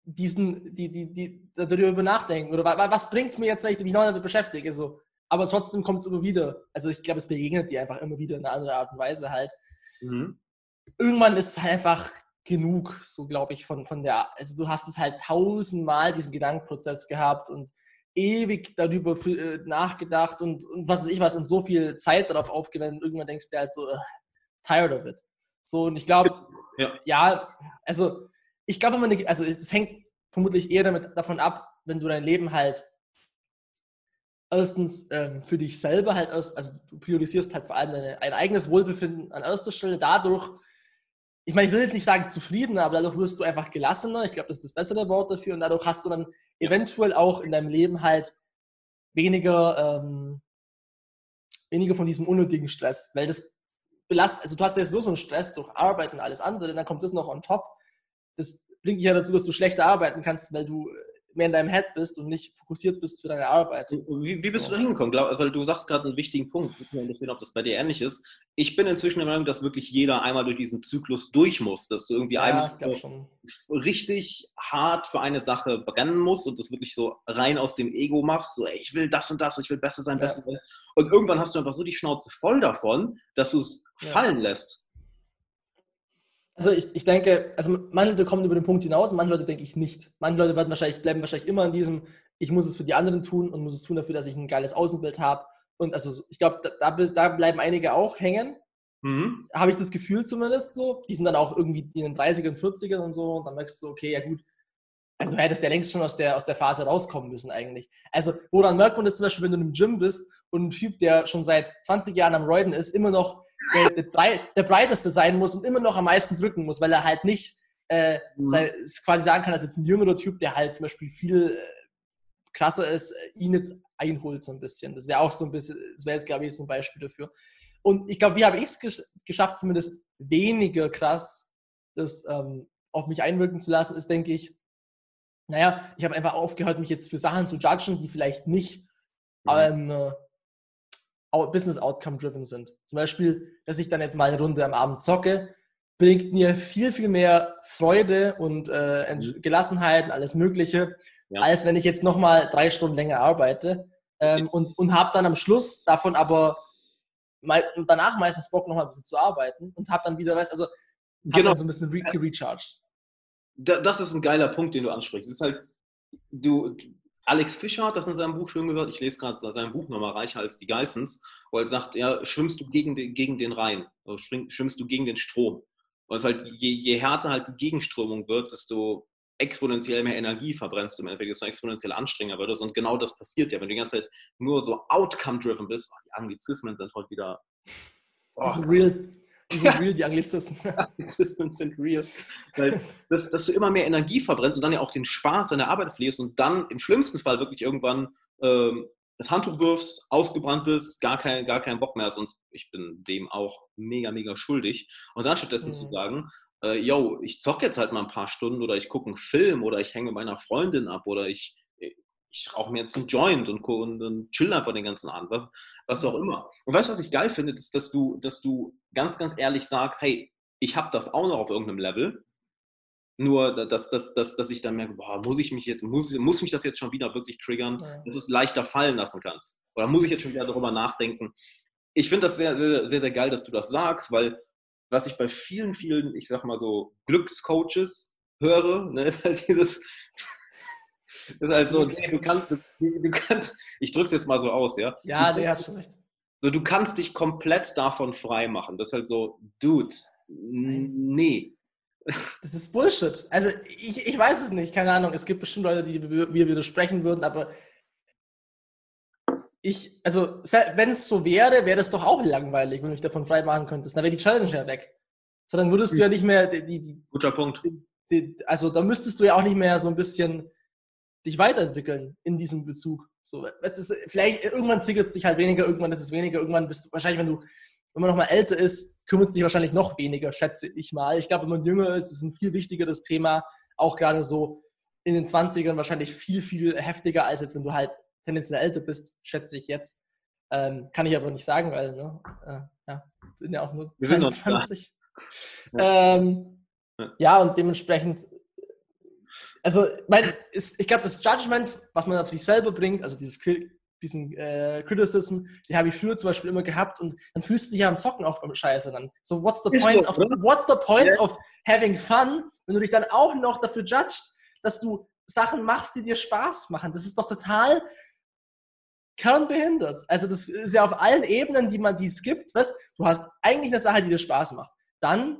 diesen, die, die, die, darüber nachdenken? Oder wa- wa- was bringt es mir jetzt, wenn ich mich noch damit beschäftige? So. Aber trotzdem kommt es immer wieder. Also ich glaube, es begegnet dir einfach immer wieder in einer anderen Art und Weise halt. Mhm. Irgendwann ist es halt einfach genug, so glaube ich, von, von der, also du hast es halt tausendmal diesen Gedankenprozess gehabt und ewig darüber äh, nachgedacht und, und was weiß ich was und so viel Zeit darauf aufgewendet. Irgendwann denkst du halt so, äh, tired of it. So, und ich glaube, Ja. ja, also ich glaube, man also es hängt vermutlich eher damit, davon ab, wenn du dein Leben halt erstens ähm, für dich selber halt erst, also du priorisierst halt vor allem deine, ein eigenes Wohlbefinden an erster Stelle. Dadurch, ich meine, ich will jetzt nicht sagen zufriedener, aber dadurch wirst du einfach gelassener. Ich glaube, das ist das bessere Wort dafür. Und dadurch hast du dann eventuell auch in deinem Leben halt weniger, ähm, weniger von diesem unnötigen Stress, weil das belastet, also du hast ja jetzt nur so einen Stress durch Arbeit und alles andere, dann kommt das noch on top. Das bringt dich ja dazu, dass du schlechter arbeiten kannst, weil du mehr in deinem Head bist und nicht fokussiert bist für deine Arbeit. Wie, wie bist So. du da hingekommen? Weil du sagst gerade einen wichtigen Punkt. Ich würde interessieren, ob das bei dir ähnlich ist. Ich bin inzwischen der Meinung, dass wirklich jeder einmal durch diesen Zyklus durch muss, dass du irgendwie Ja, einmal schon. richtig hart für eine Sache brennen musst und das wirklich so rein aus dem Ego machst, so ey, ich will das und das, ich will besser sein, Ja. besser sein. Und irgendwann hast du einfach so die Schnauze voll davon, dass du es Ja. fallen lässt. Also ich, ich denke, also manche Leute kommen über den Punkt hinaus und manche Leute denke ich nicht. Manche Leute werden wahrscheinlich, bleiben wahrscheinlich immer in diesem, ich muss es für die anderen tun und muss es tun dafür, dass ich ein geiles Außenbild habe. Und also ich glaube, da, da, bleiben einige auch hängen. Mhm. habe ich das Gefühl zumindest so. Die sind dann auch irgendwie in den 30ern, 40ern und so. Und dann merkst du, okay, ja gut. Also du hättest ja längst schon aus der, aus der Phase rauskommen müssen eigentlich. Also woran merkt man das zum Beispiel, wenn du im Gym bist und ein Typ, der schon seit 20 Jahren am Roiden ist, immer noch der, der, brei- der breiteste sein muss und immer noch am meisten drücken muss, weil er halt nicht äh, Mhm. sei, quasi sagen kann, dass jetzt ein jüngerer Typ, der halt zum Beispiel viel äh, krasser ist, äh, ihn jetzt einholt so ein bisschen. Das ist ja auch so ein bisschen, das wäre jetzt, glaube ich, so ein Beispiel dafür. Und ich glaube, wie habe ich es gesch geschafft, zumindest weniger krass das ähm, auf mich einwirken zu lassen, ist, denke ich, naja, ich habe einfach aufgehört, mich jetzt für Sachen zu judgen, die vielleicht nicht Mhm. ähm, äh, Business Outcome driven sind. Zum Beispiel, dass ich dann jetzt mal eine Runde am Abend zocke, bringt mir viel, viel mehr Freude und äh, Mhm. Gelassenheit und alles Mögliche, Ja. als wenn ich jetzt nochmal drei Stunden länger arbeite. Ähm, und und habe dann am Schluss davon aber und danach meistens Bock, nochmal ein bisschen zu arbeiten und habe dann wieder, weißt also, Genau. so ein bisschen re gerecharged. Da- das ist ein geiler Punkt, den du ansprichst. Es ist halt, du, Alex Fischer hat das in seinem Buch schön gesagt, ich lese gerade sein Buch nochmal, Reicher als die Geissens, wo er sagt, ja, schwimmst du gegen den, gegen den Rhein, also schwimmst du gegen den Strom. Und es halt, je, je härter halt die Gegenströmung wird, desto exponentiell mehr Energie verbrennst, im Endeffekt es exponentiell anstrengender wird. Und genau das passiert ja, wenn du die ganze Zeit nur so outcome-driven bist. Oh, die Anglizismen sind heute wieder. Oh, real. Die sind real, die Anglizismen. Sind real. Weil, dass, dass, du immer mehr Energie verbrennst und dann ja auch den Spaß an der Arbeit verlierst und dann im schlimmsten Fall wirklich irgendwann ähm, das Handtuch wirfst, ausgebrannt bist, gar, kein, gar keinen Bock mehr hast. Und ich bin dem auch mega, mega schuldig. Und dann stattdessen mhm. zu sagen, äh, yo, ich zocke jetzt halt mal ein paar Stunden oder ich gucke einen Film oder ich hänge meiner Freundin ab oder ich, ich rauche mir jetzt einen Joint und, und, und chill einfach den ganzen Abend, was, was auch immer. Und weißt du, was ich geil finde, ist, dass du, dass du ganz, ganz ehrlich sagst, hey, ich habe das auch noch auf irgendeinem Level. Nur, dass, dass, dass, dass ich dann merke, boah, muss ich mich jetzt, muss, muss mich das jetzt schon wieder wirklich triggern, ja. dass du es leichter fallen lassen kannst? Oder muss ich jetzt schon wieder darüber nachdenken? Ich finde das sehr, sehr, sehr, sehr geil, dass du das sagst, weil was ich bei vielen, vielen, ich sag mal so, Glückscoaches höre, ne, ist halt dieses, ist halt so, okay, du kannst, du kannst, ich drück's jetzt mal so aus, ja? Ja, nee, hast du recht. So, du kannst dich komplett davon frei machen. Das ist halt so, Dude, nee. Das ist Bullshit. Also, ich, ich weiß es nicht, keine Ahnung. Es gibt bestimmt Leute, die mir widersprechen würden, aber ich, also, wenn es so wäre, wäre das doch auch langweilig, wenn du dich davon frei machen könntest. Dann wäre die Challenge ja weg. Sondern würdest du ja nicht mehr die, die Guter Punkt. Die, also, da müsstest du ja auch nicht mehr so ein bisschen dich weiterentwickeln in diesem Bezug. So, weißt du, vielleicht irgendwann triggert es dich halt weniger, irgendwann ist es weniger, irgendwann bist du wahrscheinlich, wenn du, wenn man noch mal älter ist, kümmert es dich wahrscheinlich noch weniger, schätze ich mal. Ich glaube, wenn man jünger ist, ist es ein viel wichtigeres Thema, auch gerade so in den 20ern wahrscheinlich viel, viel heftiger, als jetzt, wenn du halt tendenziell älter bist, schätze ich jetzt. Ähm, kann ich aber nicht sagen, weil, ne, äh, ja, bin ja auch nur Wir 23. Ja. Ähm, ja, und dementsprechend, also, mein, ist, ich glaube, das Judgment, was man auf sich selber bringt, also dieses diesen äh, Criticism, die habe ich früher zum Beispiel immer gehabt und dann fühlst du dich ja am Zocken auch beim Scheiße dann. So, what's the point of, what's the point yeah. of having fun, wenn du dich dann auch noch dafür judgst, dass du Sachen machst, die dir Spaß machen? Das ist doch total kernbehindert. Also das ist ja auf allen Ebenen, die man dies gibt. Weißt, du hast eigentlich eine Sache, die dir Spaß macht. Dann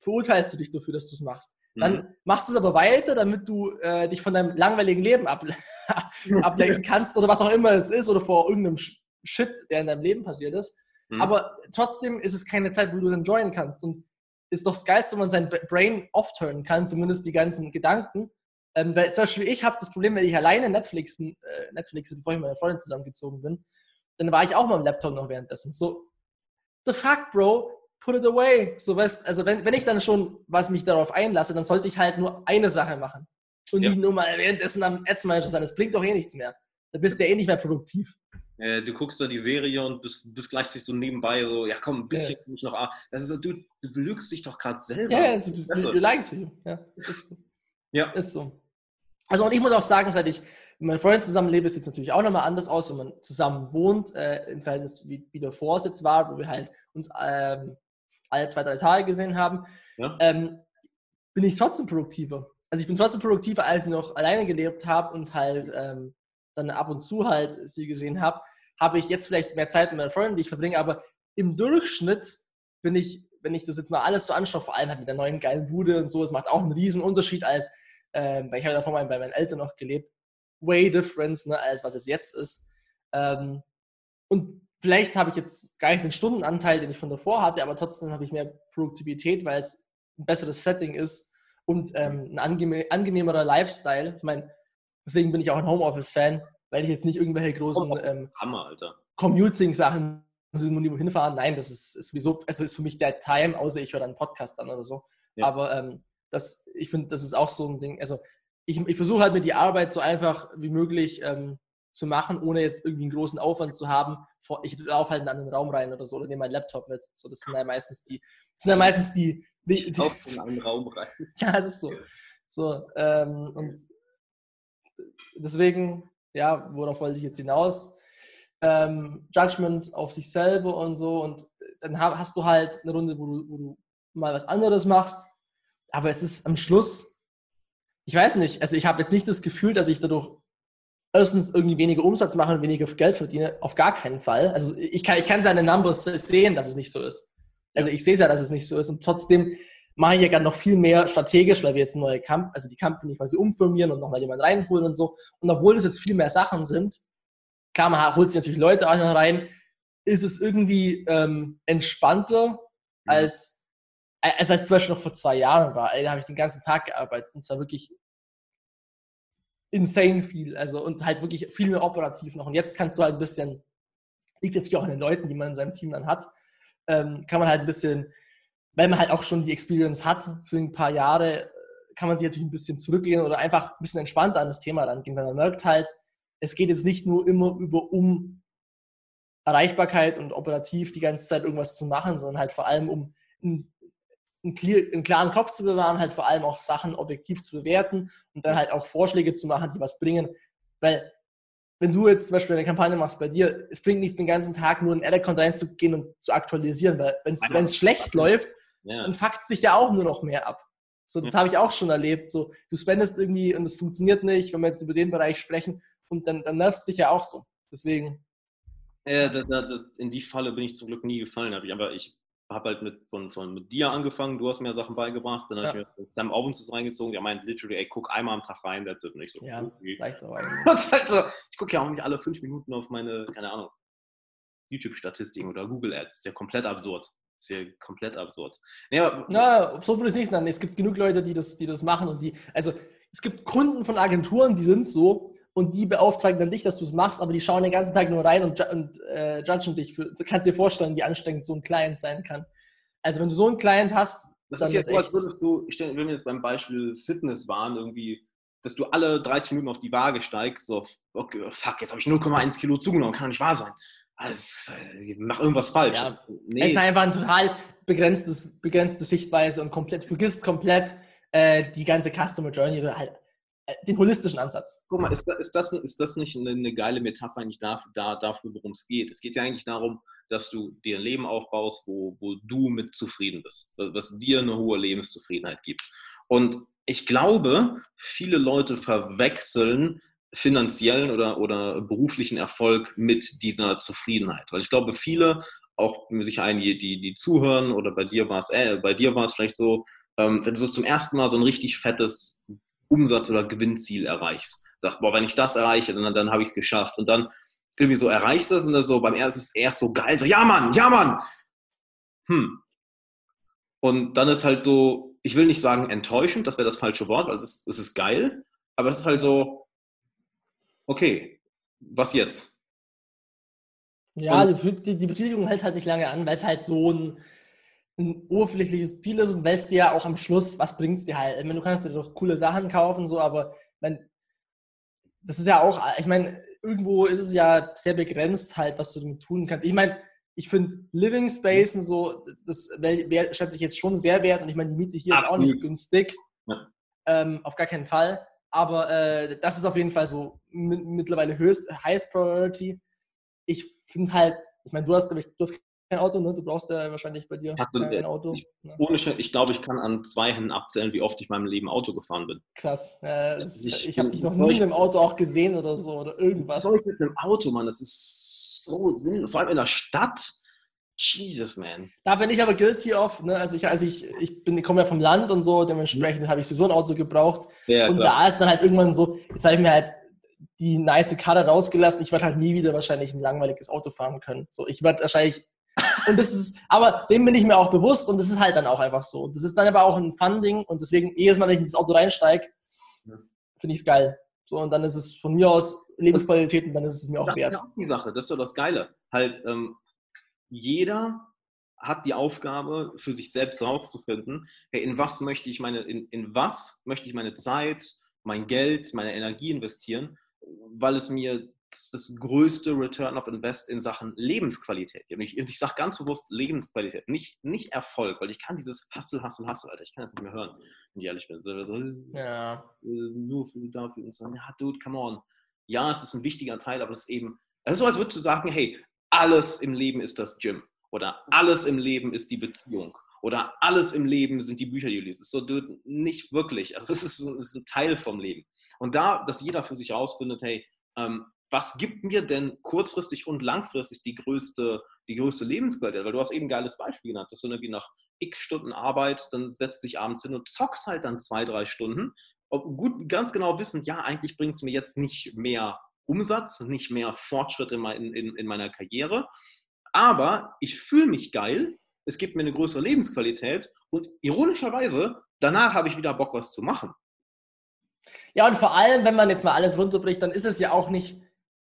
verurteilst du dich dafür, dass du es machst. Dann mhm. machst du es aber weiter, damit du äh, dich von deinem langweiligen Leben ab ablenken kannst oder was auch immer es ist oder vor irgendeinem Shit, der in deinem Leben passiert ist. Mhm. Aber trotzdem ist es keine Zeit, wo du dann joinen kannst. Und ist doch das Geilste, wenn man sein Brain off-turnen kann, zumindest die ganzen Gedanken. Ähm, weil zum Beispiel ich habe das Problem, wenn ich alleine Netflixen, äh, Netflix, bevor ich mit meiner Freundin zusammengezogen bin, dann war ich auch mal am Laptop noch währenddessen. So, the fuck, Bro, put it away. So, weißt, also wenn, wenn ich dann schon was mich darauf einlasse, dann sollte ich halt nur eine Sache machen. Und ja. nicht nur mal währenddessen am Ads Manager sein. Das bringt doch eh nichts mehr. Da bist du ja eh nicht mehr produktiv. Äh, du guckst da die Serie und bist, bist gleichzeitig so nebenbei so, ja komm, ein bisschen ja. noch. Ah. Das ist so, du, du belügst dich doch gerade selber. Ja, du, du, du, du leidest für Ja, das ist, ja. ist so. Also und ich muss auch sagen, seit ich mit meinen Freunden zusammenlebe, sieht es natürlich auch nochmal anders aus, wenn man zusammen wohnt, äh, im Verhältnis wie, wie der Vorsitz war, wo wir halt uns ähm, alle zwei, drei Tage gesehen haben, ja. ähm, bin ich trotzdem produktiver. Also ich bin trotzdem produktiver, als ich noch alleine gelebt habe und halt ähm, dann ab und zu halt sie gesehen habe, habe ich jetzt vielleicht mehr Zeit mit meinen Freunden, die ich verbringe, aber im Durchschnitt bin ich, wenn ich das jetzt mal alles so anschaue, vor allem halt mit der neuen geilen Bude und so, es macht auch einen riesen Unterschied als ähm, weil ich habe davor mal bei meinen Eltern noch gelebt, way difference, ne, als was es jetzt ist. Ähm, und vielleicht habe ich jetzt gar nicht den Stundenanteil, den ich von davor hatte, aber trotzdem habe ich mehr Produktivität, weil es ein besseres Setting ist und ähm, ein angenehm, angenehmerer Lifestyle. Ich meine, deswegen bin ich auch ein Homeoffice-Fan, weil ich jetzt nicht irgendwelche großen ähm, Commuting-Sachen irgendwo hinfahren. Nein, das ist, ist sowieso, also ist für mich der Time, außer ich höre dann einen Podcast an oder so. Ja. Aber ähm, das, ich finde, das ist auch so ein Ding. Also ich, ich versuche halt mir die Arbeit so einfach wie möglich ähm, zu machen, ohne jetzt irgendwie einen großen Aufwand zu haben. Ich laufe halt in einen anderen Raum rein oder so oder nehme meinen Laptop mit. So, das sind ja meistens die, das sind ja meistest die. die, die ich in einen Raum rein. ja, es ist so. So, ähm, und deswegen, ja, worauf wollte ich jetzt hinaus? Ähm, Judgment auf sich selber und so. Und dann hast du halt eine Runde, wo du, wo du mal was anderes machst, aber es ist am Schluss, ich weiß nicht, also ich habe jetzt nicht das Gefühl, dass ich dadurch erstens irgendwie weniger Umsatz mache und weniger Geld verdiene. Auf gar keinen Fall. Also ich kann, ich kann seine Numbers sehen, dass es nicht so ist. Also ich sehe es ja, dass es nicht so ist. Und trotzdem mache ich ja gerade noch viel mehr strategisch, weil wir jetzt neue Camp, also die Company quasi umfirmieren und nochmal jemanden reinholen und so. Und obwohl es jetzt viel mehr Sachen sind, klar, man holt sich natürlich Leute auch noch rein, ist es irgendwie ähm, entspannter mhm. als, als, als zum Beispiel noch vor zwei Jahren war. da habe ich den ganzen Tag gearbeitet und es war wirklich insane viel. Also und halt wirklich viel mehr operativ noch. Und jetzt kannst du halt ein bisschen, liegt natürlich auch an den Leuten, die man in seinem Team dann hat, ähm, kann man halt ein bisschen weil man halt auch schon die Experience hat für ein paar Jahre, kann man sich natürlich ein bisschen zurücklehnen oder einfach ein bisschen entspannter an das Thema rangehen, weil man merkt halt, es geht jetzt nicht nur immer über um Erreichbarkeit und operativ die ganze Zeit irgendwas zu machen, sondern halt vor allem um einen, einen, clear, einen klaren Kopf zu bewahren, halt vor allem auch Sachen objektiv zu bewerten und dann halt auch Vorschläge zu machen, die was bringen. Weil wenn du jetzt zum Beispiel eine Kampagne machst bei dir, es bringt nicht den ganzen Tag nur in Ad-Account reinzugehen und zu aktualisieren, weil wenn es schlecht läuft, ja. dann fuckt sich ja auch nur noch mehr ab. So, das ja. habe ich auch schon erlebt. So, du spendest irgendwie und es funktioniert nicht, wenn wir jetzt über den Bereich sprechen, und dann, dann nervt es dich ja auch so. Deswegen. Ja, da, da, in die Falle bin ich zum Glück nie gefallen. Aber ich habe halt mit, von, von, mit dir angefangen, du hast mir Sachen beigebracht, dann habe ja. ich mir Sam Owens reingezogen, der meint literally, ey, guck einmal am Tag rein, that's it. Nicht so, ja, reicht auch halt so, Ich gucke ja auch nicht alle fünf Minuten auf meine, keine Ahnung, YouTube-Statistiken oder Google Ads. Ist ja komplett absurd. Ist ja komplett absurd. Ja, Na, so würde ich es nicht nennen. Es gibt genug Leute, die das, die das machen und die, also es gibt Kunden von Agenturen, die sind so und die beauftragen dann dich, dass du es machst, aber die schauen den ganzen Tag nur rein und, und äh, judgen dich. Für, du kannst dir vorstellen, wie anstrengend so ein Client sein kann. Also wenn du so einen Client hast, das dann ist jetzt so, als würdest du, ich stelle, wenn wir jetzt beim Beispiel Fitness waren, irgendwie, dass du alle 30 Minuten auf die Waage steigst, so, okay, fuck, jetzt habe ich 0,1 Kilo zugenommen, kann doch nicht wahr sein also, ich mache irgendwas falsch. Ja, nee. Es ist einfach ein total begrenztes, begrenzte Sichtweise und komplett, vergisst komplett äh, die ganze Customer Journey halt den holistischen Ansatz. Guck mal, ist, ist, das, ist das nicht eine, eine geile Metapher eigentlich dafür, da, dafür worum es geht? Es geht ja eigentlich darum, dass du dir ein Leben aufbaust, wo, wo du mit zufrieden bist, was dir eine hohe Lebenszufriedenheit gibt. Und ich glaube, viele Leute verwechseln finanziellen oder, oder beruflichen Erfolg mit dieser Zufriedenheit. Weil ich glaube, viele, auch sich einige, die, die zuhören oder bei dir war es, äh, bei dir war es vielleicht so, ähm, wenn du so zum ersten Mal so ein richtig fettes Umsatz- oder Gewinnziel erreichst, sagst, boah, wenn ich das erreiche, dann, dann habe ich es geschafft. Und dann irgendwie so erreichst du es und dann so beim ersten ist es erst so geil, so, ja Mann, ja Mann. Hm. Und dann ist halt so, ich will nicht sagen enttäuschend, das wäre das falsche Wort, weil es ist, es ist geil, aber es ist halt so, okay, was jetzt? Ja, die, die Befriedigung hält halt nicht lange an, weil es halt so ein, ein oberflächliches Ziel ist und weißt dir ja auch am Schluss, was bringt es dir halt. Ich meine, du kannst dir doch coole Sachen kaufen, so, aber mein, das ist ja auch, ich meine, irgendwo ist es ja sehr begrenzt halt, was du damit tun kannst. Ich meine, ich finde Living Space und so, das schätze ich jetzt schon sehr wert und ich meine, die Miete hier Ach, ist auch nicht günstig. Ja. Ähm, auf gar keinen Fall. Aber äh, das ist auf jeden Fall so mittlerweile höchst, highest priority. Ich finde halt, ich meine, du hast, du hast kein Auto, ne? Du brauchst ja wahrscheinlich bei dir also, kein Auto. Ich, ne? ohne, ich glaube, ich kann an zwei Händen abzählen, wie oft ich in meinem Leben Auto gefahren bin. Krass. Äh, ist, ich, ich habe dich noch nie in einem Auto auch gesehen oder so oder irgendwas. Was soll ich mit einem Auto, Mann? Das ist so sinnlos. Vor allem in der Stadt. Jesus, man. Da bin ich aber guilty of. Ne? Also ich, also ich, ich, bin, komme ja vom Land und so, dementsprechend habe ich sowieso ein Auto gebraucht. Ja, und klar. da ist dann halt irgendwann so, jetzt habe ich mir halt die nice Karre rausgelassen. Ich werde halt nie wieder wahrscheinlich ein langweiliges Auto fahren können. So, ich werde wahrscheinlich. Und das ist, aber dem bin ich mir auch bewusst und das ist halt dann auch einfach so. Das ist dann aber auch ein Funding und deswegen, jedes Mal, wenn ich in das Auto reinsteige, finde ich es geil. So, und dann ist es von mir aus Lebensqualität und dann ist es mir auch wert. Das ist auch die Sache, das ist so das Geile. Halt, ähm, jeder hat die Aufgabe, für sich selbst herauszufinden, hey, in was möchte ich meine, in, in was möchte ich meine Zeit, mein Geld, meine Energie investieren, weil es mir das, das größte Return of Invest in Sachen Lebensqualität gibt. Und ich, ich sage ganz bewusst Lebensqualität, nicht, nicht Erfolg, weil ich kann dieses Hassel, Hassel, Hassel, Alter, ich kann das nicht mehr hören, wenn ich ehrlich bin. So, ja. Äh, nur für dafür und so, ja, dude, come on. Ja, es ist ein wichtiger Teil, aber es ist eben, es ist so, als würdest du sagen, hey, alles im Leben ist das Gym oder alles im Leben ist die Beziehung oder alles im Leben sind die Bücher, die du liest. Das ist so nicht wirklich. Also es ist, ist, ein Teil vom Leben. Und da, dass jeder für sich herausfindet, hey, ähm, was gibt mir denn kurzfristig und langfristig die größte die größte Lebensqualität, weil du hast eben ein geiles Beispiel genannt, dass du irgendwie nach x Stunden Arbeit, dann setzt dich abends hin und zockst halt dann zwei, drei Stunden. Gut, ganz genau wissend, ja, eigentlich bringt es mir jetzt nicht mehr Umsatz, nicht mehr Fortschritt in, mein, in, in meiner Karriere, aber ich fühle mich geil, es gibt mir eine größere Lebensqualität und ironischerweise, danach habe ich wieder Bock, was zu machen. Ja, und vor allem, wenn man jetzt mal alles runterbricht, dann ist es ja auch nicht,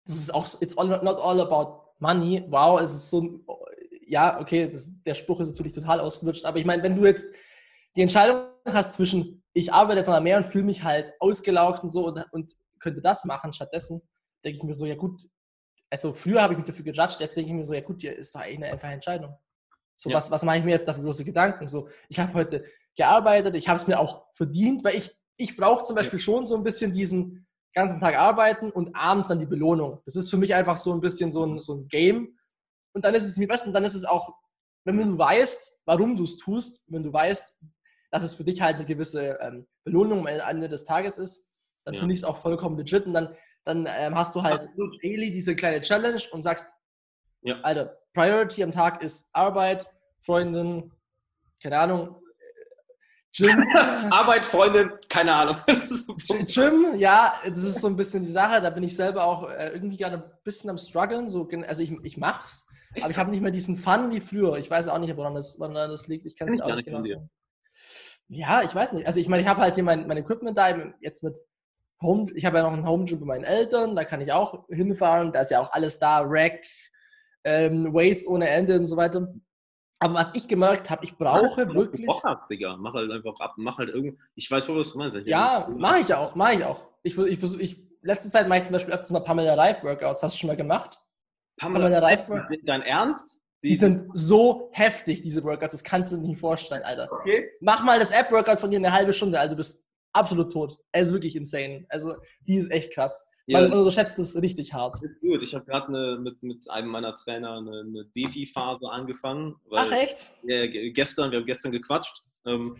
das ist auch, it's all, not all about money. Wow, es ist so, ja, okay, das, der Spruch ist natürlich total ausgelutscht, aber ich meine, wenn du jetzt die Entscheidung hast zwischen, ich arbeite jetzt an der Meer und fühle mich halt ausgelaugt und so und, und könnte das machen, stattdessen denke ich mir so, ja gut, also früher habe ich mich dafür gejudged, jetzt denke ich mir so, ja gut, ja, ist doch eigentlich eine einfache Entscheidung. So, ja. was, was mache ich mir jetzt dafür große Gedanken? So, ich habe heute gearbeitet, ich habe es mir auch verdient, weil ich, ich brauche zum Beispiel schon so ein bisschen diesen ganzen Tag arbeiten und abends dann die Belohnung. Das ist für mich einfach so ein bisschen so ein, so ein Game. Und dann ist es mir besten, dann ist es auch, wenn du weißt, warum du es tust, wenn du weißt, dass es für dich halt eine gewisse ähm, Belohnung am Ende des Tages ist, dann ja. finde ich es auch vollkommen legit. Und dann, dann ähm, hast du halt daily diese kleine Challenge und sagst, ja. Alter, Priority am Tag ist Arbeit, Freundin, keine Ahnung, Gym. Arbeit, Freundin, keine Ahnung. Gym, ja, das ist so ein bisschen die Sache. Da bin ich selber auch äh, irgendwie gerade ein bisschen am struggeln. So, also ich, ich mach's, aber ich habe nicht mehr diesen Fun wie früher. Ich weiß auch nicht, woran das, woran das liegt. Ich kann es auch nicht genau sagen. Ja, ich weiß nicht. Also ich meine, ich habe halt hier mein, mein Equipment da jetzt mit Home. Ich habe ja noch ein Home Gym bei meinen Eltern. Da kann ich auch hinfahren. Da ist ja auch alles da, Rack, ähm, Weights ohne Ende und so weiter. Aber was ich gemerkt habe, ich brauche mach, wirklich. Bock hast, Digga. Mach halt einfach ab, mach halt irgendwie. Ich weiß, was du meinst. ja, mache ich auch, mache ich auch. Ich, ich, ich, ich, letzte Zeit mache ich zum Beispiel öfters mal Pamela Live Workouts. Hast du schon mal gemacht? Pamela, Pamela Live Workouts. Dein Ernst? Die, die, sind so heftig, diese Workouts. Das kannst du dir nicht vorstellen, Alter. Okay. Mach mal das App-Workout von dir eine halbe Stunde, Alter. Du bist absolut tot. Ist wirklich insane. Also, die ist echt krass. Man ja, unterschätzt es richtig hart. Gut, ich habe gerade mit, mit einem meiner Trainer eine, eine Defi-Phase angefangen. Ach echt? Ja, gestern, wir haben gestern gequatscht. Ähm,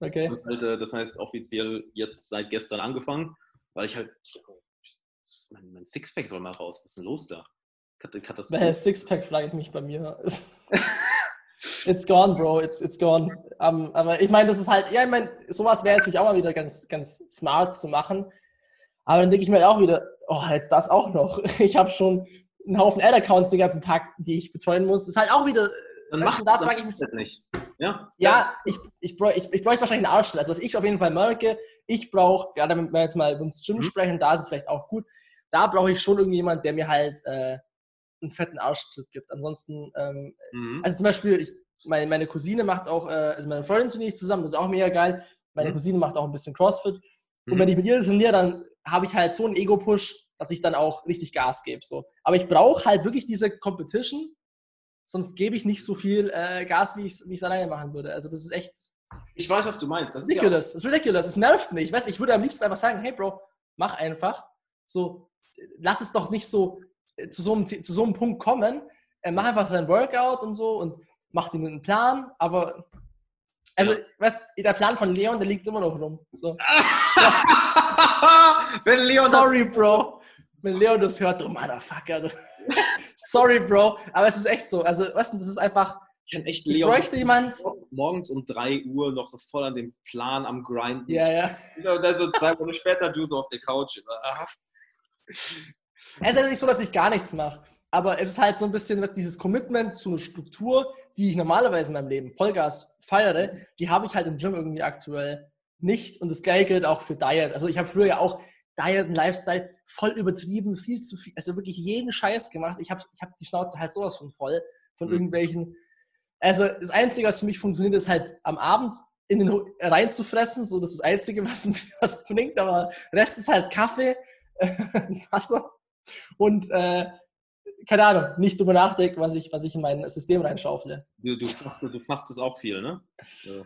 okay. Halt, äh, das heißt offiziell jetzt seit gestern angefangen, weil ich halt, mein, mein Sixpack soll mal raus. Was ist denn los da? Katastrophe. Sixpack flaggt mich bei mir. It's gone, Bro. It's, it's gone. Um, aber ich meine, das ist halt, ja, ich meine, sowas wäre natürlich auch mal wieder ganz, ganz smart zu machen. Aber dann denke ich mir auch wieder, oh, jetzt das auch noch. Ich habe schon einen Haufen Ad-Accounts den ganzen Tag, die ich betreuen muss. Das ist halt auch wieder. Dann macht, da frage ich mich das nicht. Ja, ja ich, ich, ich, ich bräuchte wahrscheinlich eine Arschstelle. Also was ich auf jeden Fall merke, ich brauche, gerade wenn wir jetzt mal über das Gym mhm. sprechen, da ist es vielleicht auch gut, da brauche ich schon irgendjemand, der mir halt äh, einen fetten Arschtritt gibt. Ansonsten, ähm, mhm. also zum Beispiel, ich, meine, meine Cousine macht auch, äh, also meine Freundin trainiere ich zusammen, das ist auch mega geil. Meine mhm. Cousine macht auch ein bisschen CrossFit. Und mhm. wenn ich mit ihr trainiere, dann habe ich halt so einen Ego-Push, dass ich dann auch richtig Gas gebe. So. Aber ich brauche halt wirklich diese Competition, sonst gebe ich nicht so viel äh, Gas, wie ich es alleine machen würde. Also das ist echt. Ich weiß, was du meinst. Das ridiculous. Ist ja das ist ridiculous. Es nervt mich. Ich weiß, ich würde am liebsten einfach sagen, hey Bro, mach einfach. So, lass es doch nicht so äh, zu so einem, zu so einem Punkt kommen. Äh, mach einfach dein Workout und so und mach dir einen Plan, aber also, weißt der Plan von Leon, der liegt immer noch rum. So. Wenn Leon Sorry, Bro. Wenn Leon das hört, du Motherfucker. Sorry, Bro. Aber es ist echt so. Also, weißt du, das ist einfach. Ich, echt ich bräuchte jemand. Morgens um 3 Uhr noch so voll an dem Plan am Grind. Ja, ja. Und dann so zwei Wochen später du so auf der Couch. Es ist ja nicht so, dass ich gar nichts mache. Aber es ist halt so ein bisschen was, dieses Commitment zu einer Struktur, die ich normalerweise in meinem Leben Vollgas feiere, die habe ich halt im Gym irgendwie aktuell nicht. Und das gleiche gilt auch für Diet. Also ich habe früher ja auch Diet und Lifestyle voll übertrieben, viel zu viel, also wirklich jeden Scheiß gemacht. Ich habe ich hab die Schnauze halt sowas von voll von mhm. irgendwelchen. Also das Einzige, was für mich funktioniert, ist halt am Abend in den reinzufressen. So, das ist das Einzige, was mir was bringt. Aber Rest ist halt Kaffee, Wasser und äh, keine Ahnung, nicht drüber nachdenken, was ich, was ich in mein System reinschaufle. Du, du, du machst das auch viel, ne?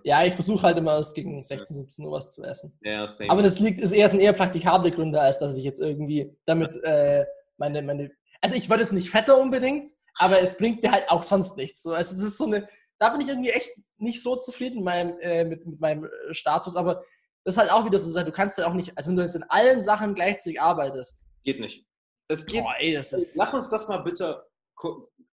Ja, ich versuche halt immer erst gegen 16, 17 Uhr was zu essen. Ja, same. Aber das liegt, ist eher, sind eher praktikable Gründe, als dass ich jetzt irgendwie damit äh, meine, meine. Also ich würde jetzt nicht fetter unbedingt, aber es bringt mir halt auch sonst nichts. So, also das ist so eine, da bin ich irgendwie echt nicht so zufrieden mit meinem, äh, mit, mit meinem Status, aber das ist halt auch wieder so, du kannst ja halt auch nicht, also wenn du jetzt in allen Sachen gleichzeitig arbeitest. Geht nicht. Das geht. Boah, ey, das ist Lass uns das mal bitte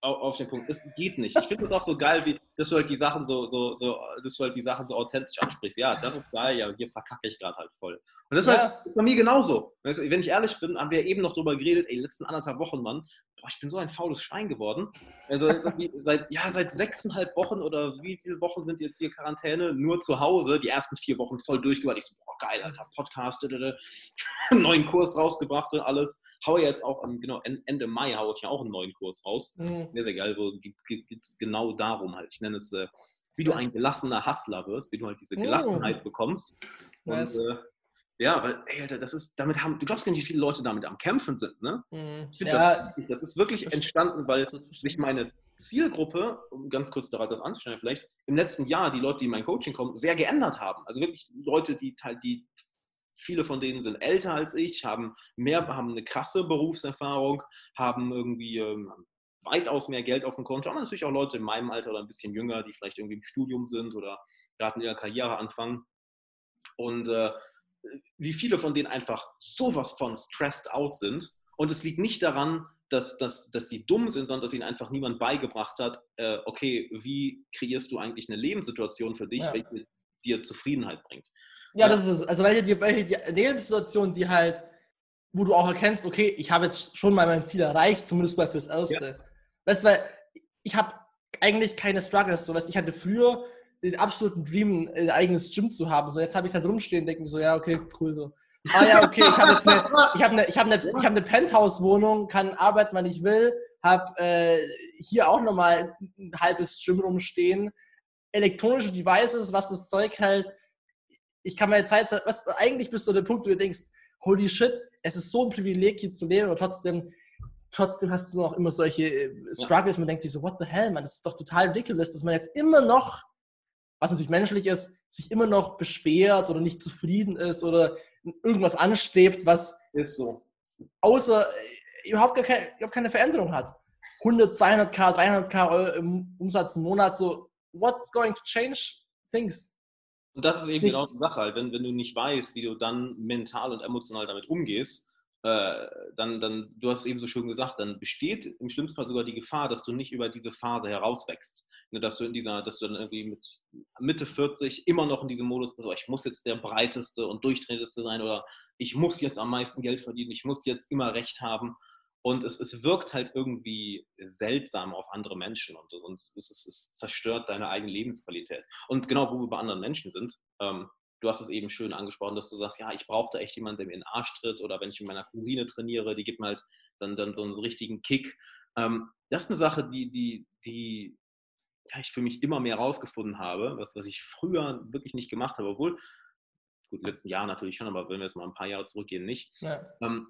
auf den Punkt. Es geht nicht. Ich finde es auch so geil, wie, dass du halt die Sachen so, so, so, dass du halt die Sachen so authentisch ansprichst. Ja, das ist geil, ja, hier verkacke ich gerade halt voll. Und das ja. ist, halt, ist bei mir genauso. Wenn ich ehrlich bin, haben wir eben noch drüber geredet, ey, letzten anderthalb Wochen, Mann, boah, ich bin so ein faules Schwein geworden. Also seit, ja, seit sechseinhalb Wochen oder wie viele Wochen sind jetzt hier Quarantäne? Nur zu Hause, die ersten vier Wochen voll durchgebracht. Ich so, boah, geil, Alter, Podcast, neuen Kurs rausgebracht und alles. Haue jetzt auch, genau, Ende Mai haue ich ja auch einen neuen Kurs raus. Mhm. Sehr, sehr geil, wo geht es genau darum halt. Ich nenne es, äh, wie du ein gelassener Hustler wirst, wie du halt diese mhm. Gelassenheit mhm. bekommst. Und nice. äh, ja, weil, ey, Alter, das ist, damit haben, du glaubst gar nicht, wie viele Leute damit am Kämpfen sind, ne? Mhm. Ich finde ja, das, das ist wirklich entstanden, weil sich meine Zielgruppe, um ganz kurz darauf das anzustellen, vielleicht im letzten Jahr die Leute, die in mein Coaching kommen, sehr geändert haben. Also wirklich Leute, die, die viele von denen sind älter als ich, haben mehr, haben eine krasse Berufserfahrung, haben irgendwie ähm, weitaus mehr Geld auf dem Konto, aber natürlich auch Leute in meinem Alter oder ein bisschen jünger, die vielleicht irgendwie im Studium sind oder gerade in ihrer Karriere anfangen. Und äh, wie viele von denen einfach sowas von stressed out sind. Und es liegt nicht daran, dass, dass, dass sie dumm sind, sondern dass ihnen einfach niemand beigebracht hat, äh, okay, wie kreierst du eigentlich eine Lebenssituation für dich, ja. welche dir Zufriedenheit bringt. Ja, das ist es. Also welche, die, welche die Lebenssituation, die halt, wo du auch erkennst, okay, ich habe jetzt schon mal mein Ziel erreicht, zumindest mal fürs Erste. Ja. Weißt du, weil ich habe eigentlich keine Struggles. So, weißt, ich hatte früher den absoluten Dream, ein eigenes Gym zu haben. So, jetzt habe ich es halt rumstehen und denke mir so, ja, okay, cool so. Ah ja, okay, ich habe jetzt eine, ich habe eine, ich habe eine, ich habe eine Penthouse-Wohnung, kann arbeiten, wann ich will, habe äh, hier auch nochmal ein halbes Gym rumstehen, elektronische Devices, was das Zeug halt, ich kann meine Zeit, was, eigentlich bist du der Punkt, wo du denkst, holy shit, es ist so ein Privileg hier zu leben, aber trotzdem, trotzdem hast du noch immer solche äh, Struggles, man denkt sich so, what the hell, man, das ist doch total ridiculous, dass man jetzt immer noch was natürlich menschlich ist, sich immer noch beschwert oder nicht zufrieden ist oder irgendwas anstrebt, was so. außer äh, überhaupt, gar keine, überhaupt keine Veränderung hat. 100, 200k, 300k im Umsatz im Monat, so, what's going to change things? Und das ist eben Nichts. genau die Sache, halt. wenn, wenn du nicht weißt, wie du dann mental und emotional damit umgehst, äh, dann, dann, du hast es eben so schön gesagt, dann besteht im schlimmsten Fall sogar die Gefahr, dass du nicht über diese Phase herauswächst. Ne, dass du in dieser, dass du dann irgendwie mit Mitte 40 immer noch in diesem Modus bist, oh, ich muss jetzt der breiteste und durchtrainierteste sein oder ich muss jetzt am meisten Geld verdienen, ich muss jetzt immer Recht haben. Und es, es wirkt halt irgendwie seltsam auf andere Menschen und, und es, es, es, zerstört deine eigene Lebensqualität. Und genau, wo wir bei anderen Menschen sind, ähm, du hast es eben schön angesprochen, dass du sagst, ja, ich brauche da echt jemanden, der mir in den Arsch tritt oder wenn ich mit meiner Cousine trainiere, die gibt mir halt dann, dann so einen richtigen Kick. Ähm, das ist eine Sache, die, die, die ja, ich für mich immer mehr rausgefunden habe, was, was ich früher wirklich nicht gemacht habe, obwohl, gut, in den letzten Jahren natürlich schon, aber wenn wir jetzt mal ein paar Jahre zurückgehen, nicht. Ja. Ähm,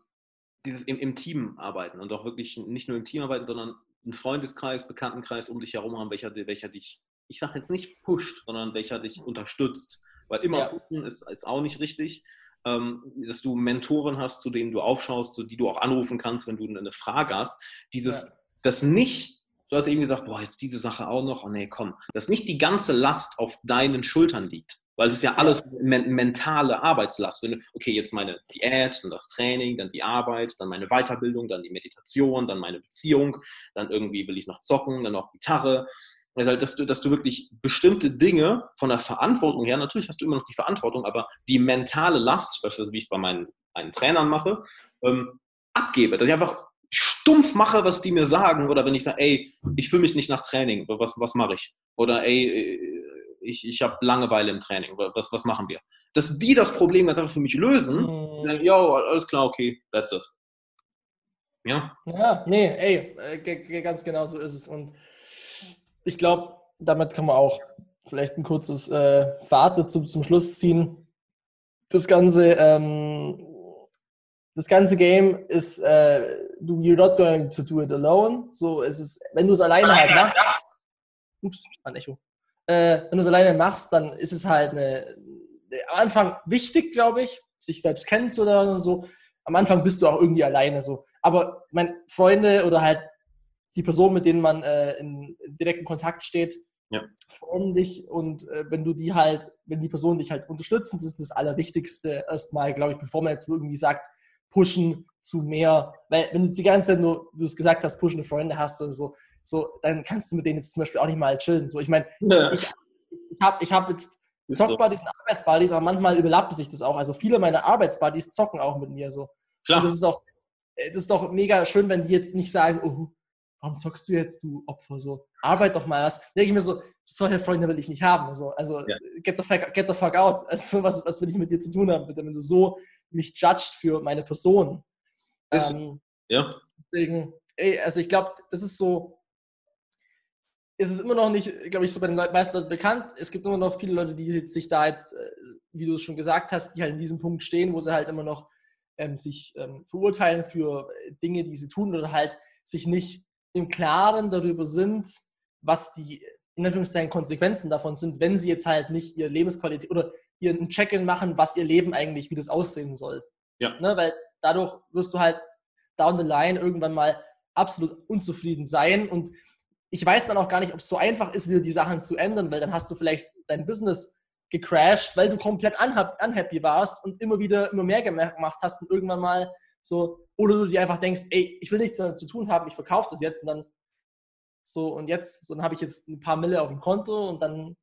dieses im, im, Team arbeiten und auch wirklich nicht nur im Team arbeiten, sondern einen Freundeskreis, Bekanntenkreis um dich herum haben, welcher, welcher dich, ich sage jetzt nicht pusht, sondern welcher dich unterstützt. Weil immer ja. pushen ist, ist auch nicht richtig. Ähm, dass du Mentoren hast, zu denen du aufschaust, zu die du auch anrufen kannst, wenn du eine Frage hast. Dieses, ja. das nicht Du hast eben gesagt, boah, jetzt diese Sache auch noch. Oh nee, komm. Dass nicht die ganze Last auf deinen Schultern liegt. Weil es ist ja alles men mentale Arbeitslast. Wenn du, okay, jetzt meine Diät, dann das Training, dann die Arbeit, dann meine Weiterbildung, dann die Meditation, dann meine Beziehung, dann irgendwie will ich noch zocken, dann noch Gitarre. Also dass du, dass du wirklich bestimmte Dinge von der Verantwortung her, natürlich hast du immer noch die Verantwortung, aber die mentale Last, beispielsweise wie ich es bei meinen, meinen Trainern mache, ähm, abgebe. Dass ich einfach stumpf mache, was die mir sagen, oder wenn ich sage, ey, ich fühle mich nicht nach Training, was, was mache ich? Oder ey, ich, ich habe Langeweile im Training, was, was machen wir? Dass die das Problem ganz einfach für mich lösen, mhm. sagen, ja, alles klar, okay, that's it. Ja? Ja, nee, ey, äh, ganz genau so ist es. Und ich glaube, damit kann man auch vielleicht ein kurzes äh, Fazit zum, zum Schluss ziehen. Das Ganze ähm, das ganze Game ist, äh, you're not going to do it alone. So ist es, wenn du es alleine halt machst, ups, ein Echo. Äh, wenn du es alleine machst, dann ist es halt eine, am Anfang wichtig, glaube ich, sich selbst kennenzulernen und so. Am Anfang bist du auch irgendwie alleine so. Aber meine Freunde oder halt die Personen, mit denen man äh, in, in direkten Kontakt steht, ja. formen dich und äh, wenn du die halt, wenn die Personen dich halt unterstützen, das ist das Allerwichtigste erstmal, glaube ich, bevor man jetzt irgendwie sagt, pushen zu mehr. Weil wenn du die ganze Zeit nur, wie du es gesagt hast, pushende Freunde hast und so, so, dann kannst du mit denen jetzt zum Beispiel auch nicht mal chillen. So, ich meine, ja. ich, ich habe ich hab jetzt Zockbuddies so. und Arbeitsbuddies, aber manchmal überlappt sich das auch. Also viele meiner Arbeitsbuddies zocken auch mit mir so. Klar. Und das ist auch, äh, das ist doch mega schön, wenn die jetzt nicht sagen, oh, warum zockst du jetzt, du Opfer, so, arbeit doch mal was. Denke ich mir so, solche Freunde will ich nicht haben. So. Also, ja. get, the fuck, get the fuck out. Also, was, was will ich mit dir zu tun haben, wenn du so mich judged für meine Person? Ähm, ja. Deswegen, ey, also ich glaube, das ist so, ist es immer noch nicht, glaube ich, so bei den meisten Leuten bekannt. Es gibt immer noch viele Leute, die sich da jetzt, äh, wie du es schon gesagt hast, die halt in diesem Punkt stehen, wo sie halt immer noch ähm, sich ähm, verurteilen für Dinge, die sie tun oder halt sich nicht im Klaren darüber sind, was die in Anführungszeichen Konsequenzen davon sind, wenn sie jetzt halt nicht ihre Lebensqualität oder ihren Check-in machen, was ihr Leben eigentlich, wie das aussehen soll. Ja. Ne, weil dadurch wirst du halt down the line irgendwann mal absolut unzufrieden sein und ich weiß dann auch gar nicht, ob es so einfach ist, wieder die Sachen zu ändern, weil dann hast du vielleicht dein Business gecrashed, weil du komplett unhappy warst und immer wieder immer mehr gemacht hast und irgendwann mal so, oder du dir einfach denkst, ey, ich will nichts damit zu tun haben, ich verkaufe das jetzt und dann so und jetzt, so, dann habe ich jetzt ein paar Mille auf dem Konto und dann,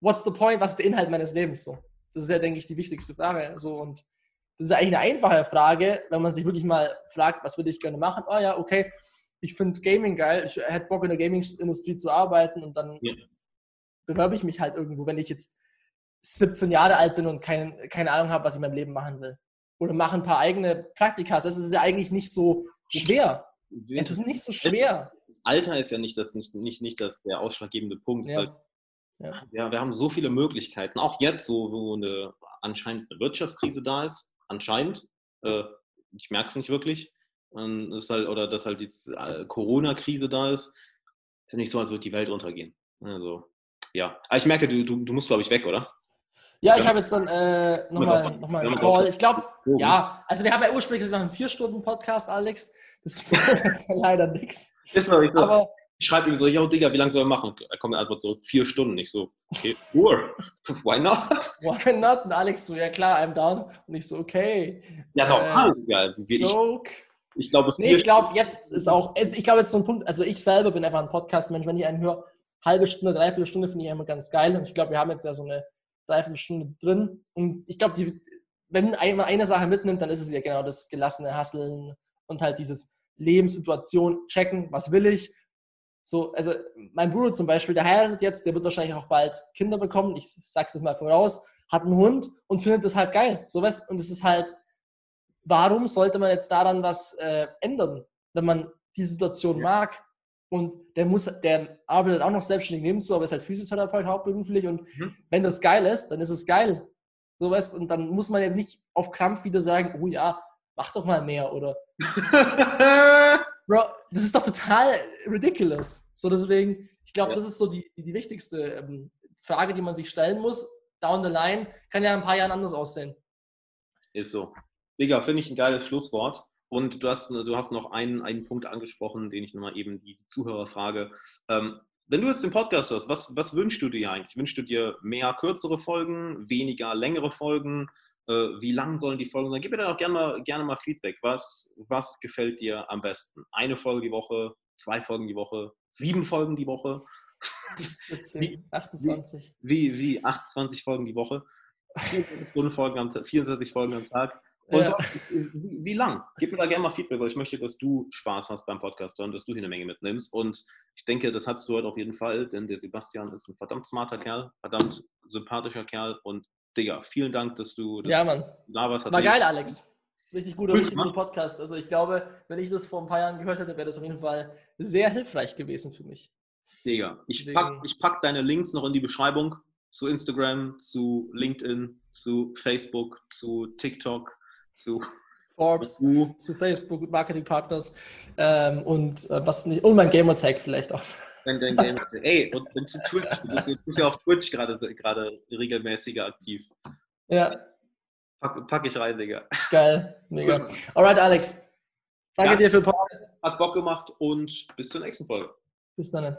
what's the point, was ist der Inhalt meines Lebens so? Das ist ja, denke ich, die wichtigste Frage. So und das ist eigentlich eine einfache Frage, wenn man sich wirklich mal fragt, was würde ich gerne machen? Oh ja, okay, ich finde Gaming geil, ich hätte Bock in der Gaming-Industrie zu arbeiten und dann ja. bewerbe ich mich halt irgendwo, wenn ich jetzt 17 Jahre alt bin und kein, keine Ahnung habe, was ich in meinem Leben machen will. Oder mache ein paar eigene Praktika. Das ist ja eigentlich nicht so schwer. Es ist nicht so schwer. Das Alter ist ja nicht, das, nicht, nicht, nicht das, der ausschlaggebende Punkt. Ja. Halt, ja. ja. wir haben so viele Möglichkeiten. Auch jetzt, so, wo eine, anscheinend eine Wirtschaftskrise da ist, anscheinend, äh, ich merke es nicht wirklich, ähm, ist halt, oder dass halt die äh, Corona-Krise da ist, ist nicht so, als würde die Welt untergehen. Also, ja. Aber ich merke, du, du, du musst, glaube ich, weg, oder? Ja, ich habe jetzt dann äh, nochmal noch mal einen Call. Ich glaube, ja, also wir haben ja ursprünglich noch einen vier-Stunden-Podcast, Alex. Das war leider nichts. Ist noch nicht so. Aber ich schreibe ihm so, yo, Digga, wie lange soll er machen? Er kommt eine Antwort so, vier Stunden. Ich so, okay, sure. Why not? Why not? Und Alex so, ja klar, I'm down. Und ich so, okay. Ja, normal, äh, ja. Wie, joke. Ich, glaube, nee, ich glaube, jetzt ist auch, ich glaube, jetzt so ein Punkt, also ich selber bin einfach ein Podcast-Mensch, wenn ich einen höre, halbe Stunde, dreiviertel Stunde finde ich immer ganz geil. Und ich glaube, wir haben jetzt ja so eine dreiviertel Stunde drin. Und ich glaube, wenn man eine Sache mitnimmt, dann ist es ja genau das gelassene Hasseln und halt dieses Lebenssituation checken, was will ich. So, also mein Bruder zum Beispiel, der heiratet jetzt, der wird wahrscheinlich auch bald Kinder bekommen, ich sag's das mal voraus, hat einen Hund und findet das halt geil. So was, und es ist halt, warum sollte man jetzt daran was äh, ändern, wenn man die Situation ja. mag? Und der muss, der arbeitet auch noch selbstständig nebenzu, aber ist halt Physiotherapeut hauptberuflich. Und mhm. wenn das geil ist, dann ist es geil. So weißt, und dann muss man ja nicht auf Krampf wieder sagen, oh ja, mach doch mal mehr oder. Bro, das ist doch total ridiculous. So deswegen, ich glaube, ja. das ist so die, die, wichtigste ähm, Frage, die man sich stellen muss. Down the line kann ja in ein paar Jahren anders aussehen. Ist so. Digga, finde ich ein geiles Schlusswort. Und du hast, du hast noch einen, einen Punkt angesprochen, den ich nochmal eben die Zuhörer frage. Ähm, wenn du jetzt den Podcast hörst, was, was wünschst du dir eigentlich? Wünschst du dir mehr kürzere Folgen, weniger längere Folgen? Äh, wie lang sollen die Folgen sein? Gib mir dann auch gerne mal, gerne mal Feedback. Was, was gefällt dir am besten? Eine Folge die Woche, zwei Folgen die Woche, sieben Folgen die Woche? 14, 28. Wie, wie, wie 28 Folgen die Woche? 24 Folgen am, 24 Folgen am Tag. Und ja. wie, wie lang? Gib mir da gerne mal Feedback, weil ich möchte, dass du Spaß hast beim Podcast und dass du hier eine Menge mitnimmst. Und ich denke, das hast du heute auf jeden Fall, denn der Sebastian ist ein verdammt smarter Kerl, verdammt sympathischer Kerl. Und Digga, vielen Dank, dass du dass ja, Mann. da warst. War geil, Alex. Richtig guter, richtig guter Podcast. Also ich glaube, wenn ich das vor ein paar Jahren gehört hätte, wäre das auf jeden Fall sehr hilfreich gewesen für mich. Digga, ich pack, ich pack deine Links noch in die Beschreibung zu Instagram, zu LinkedIn, zu Facebook, zu TikTok zu Forbes, uh. zu Facebook, Marketing Partners ähm, und äh, was nicht, und mein Gamertag vielleicht auch. Dein, dein Gamertag. Ey, und, und zu Twitch. Du bist, du bist ja auf Twitch gerade regelmäßiger aktiv. Ja. Pack, pack ich rein, Digga. Geil, mega. Alright, Alex. Danke ja, dir für den Podcast. Hat Bock gemacht und bis zur nächsten Folge. Bis dann.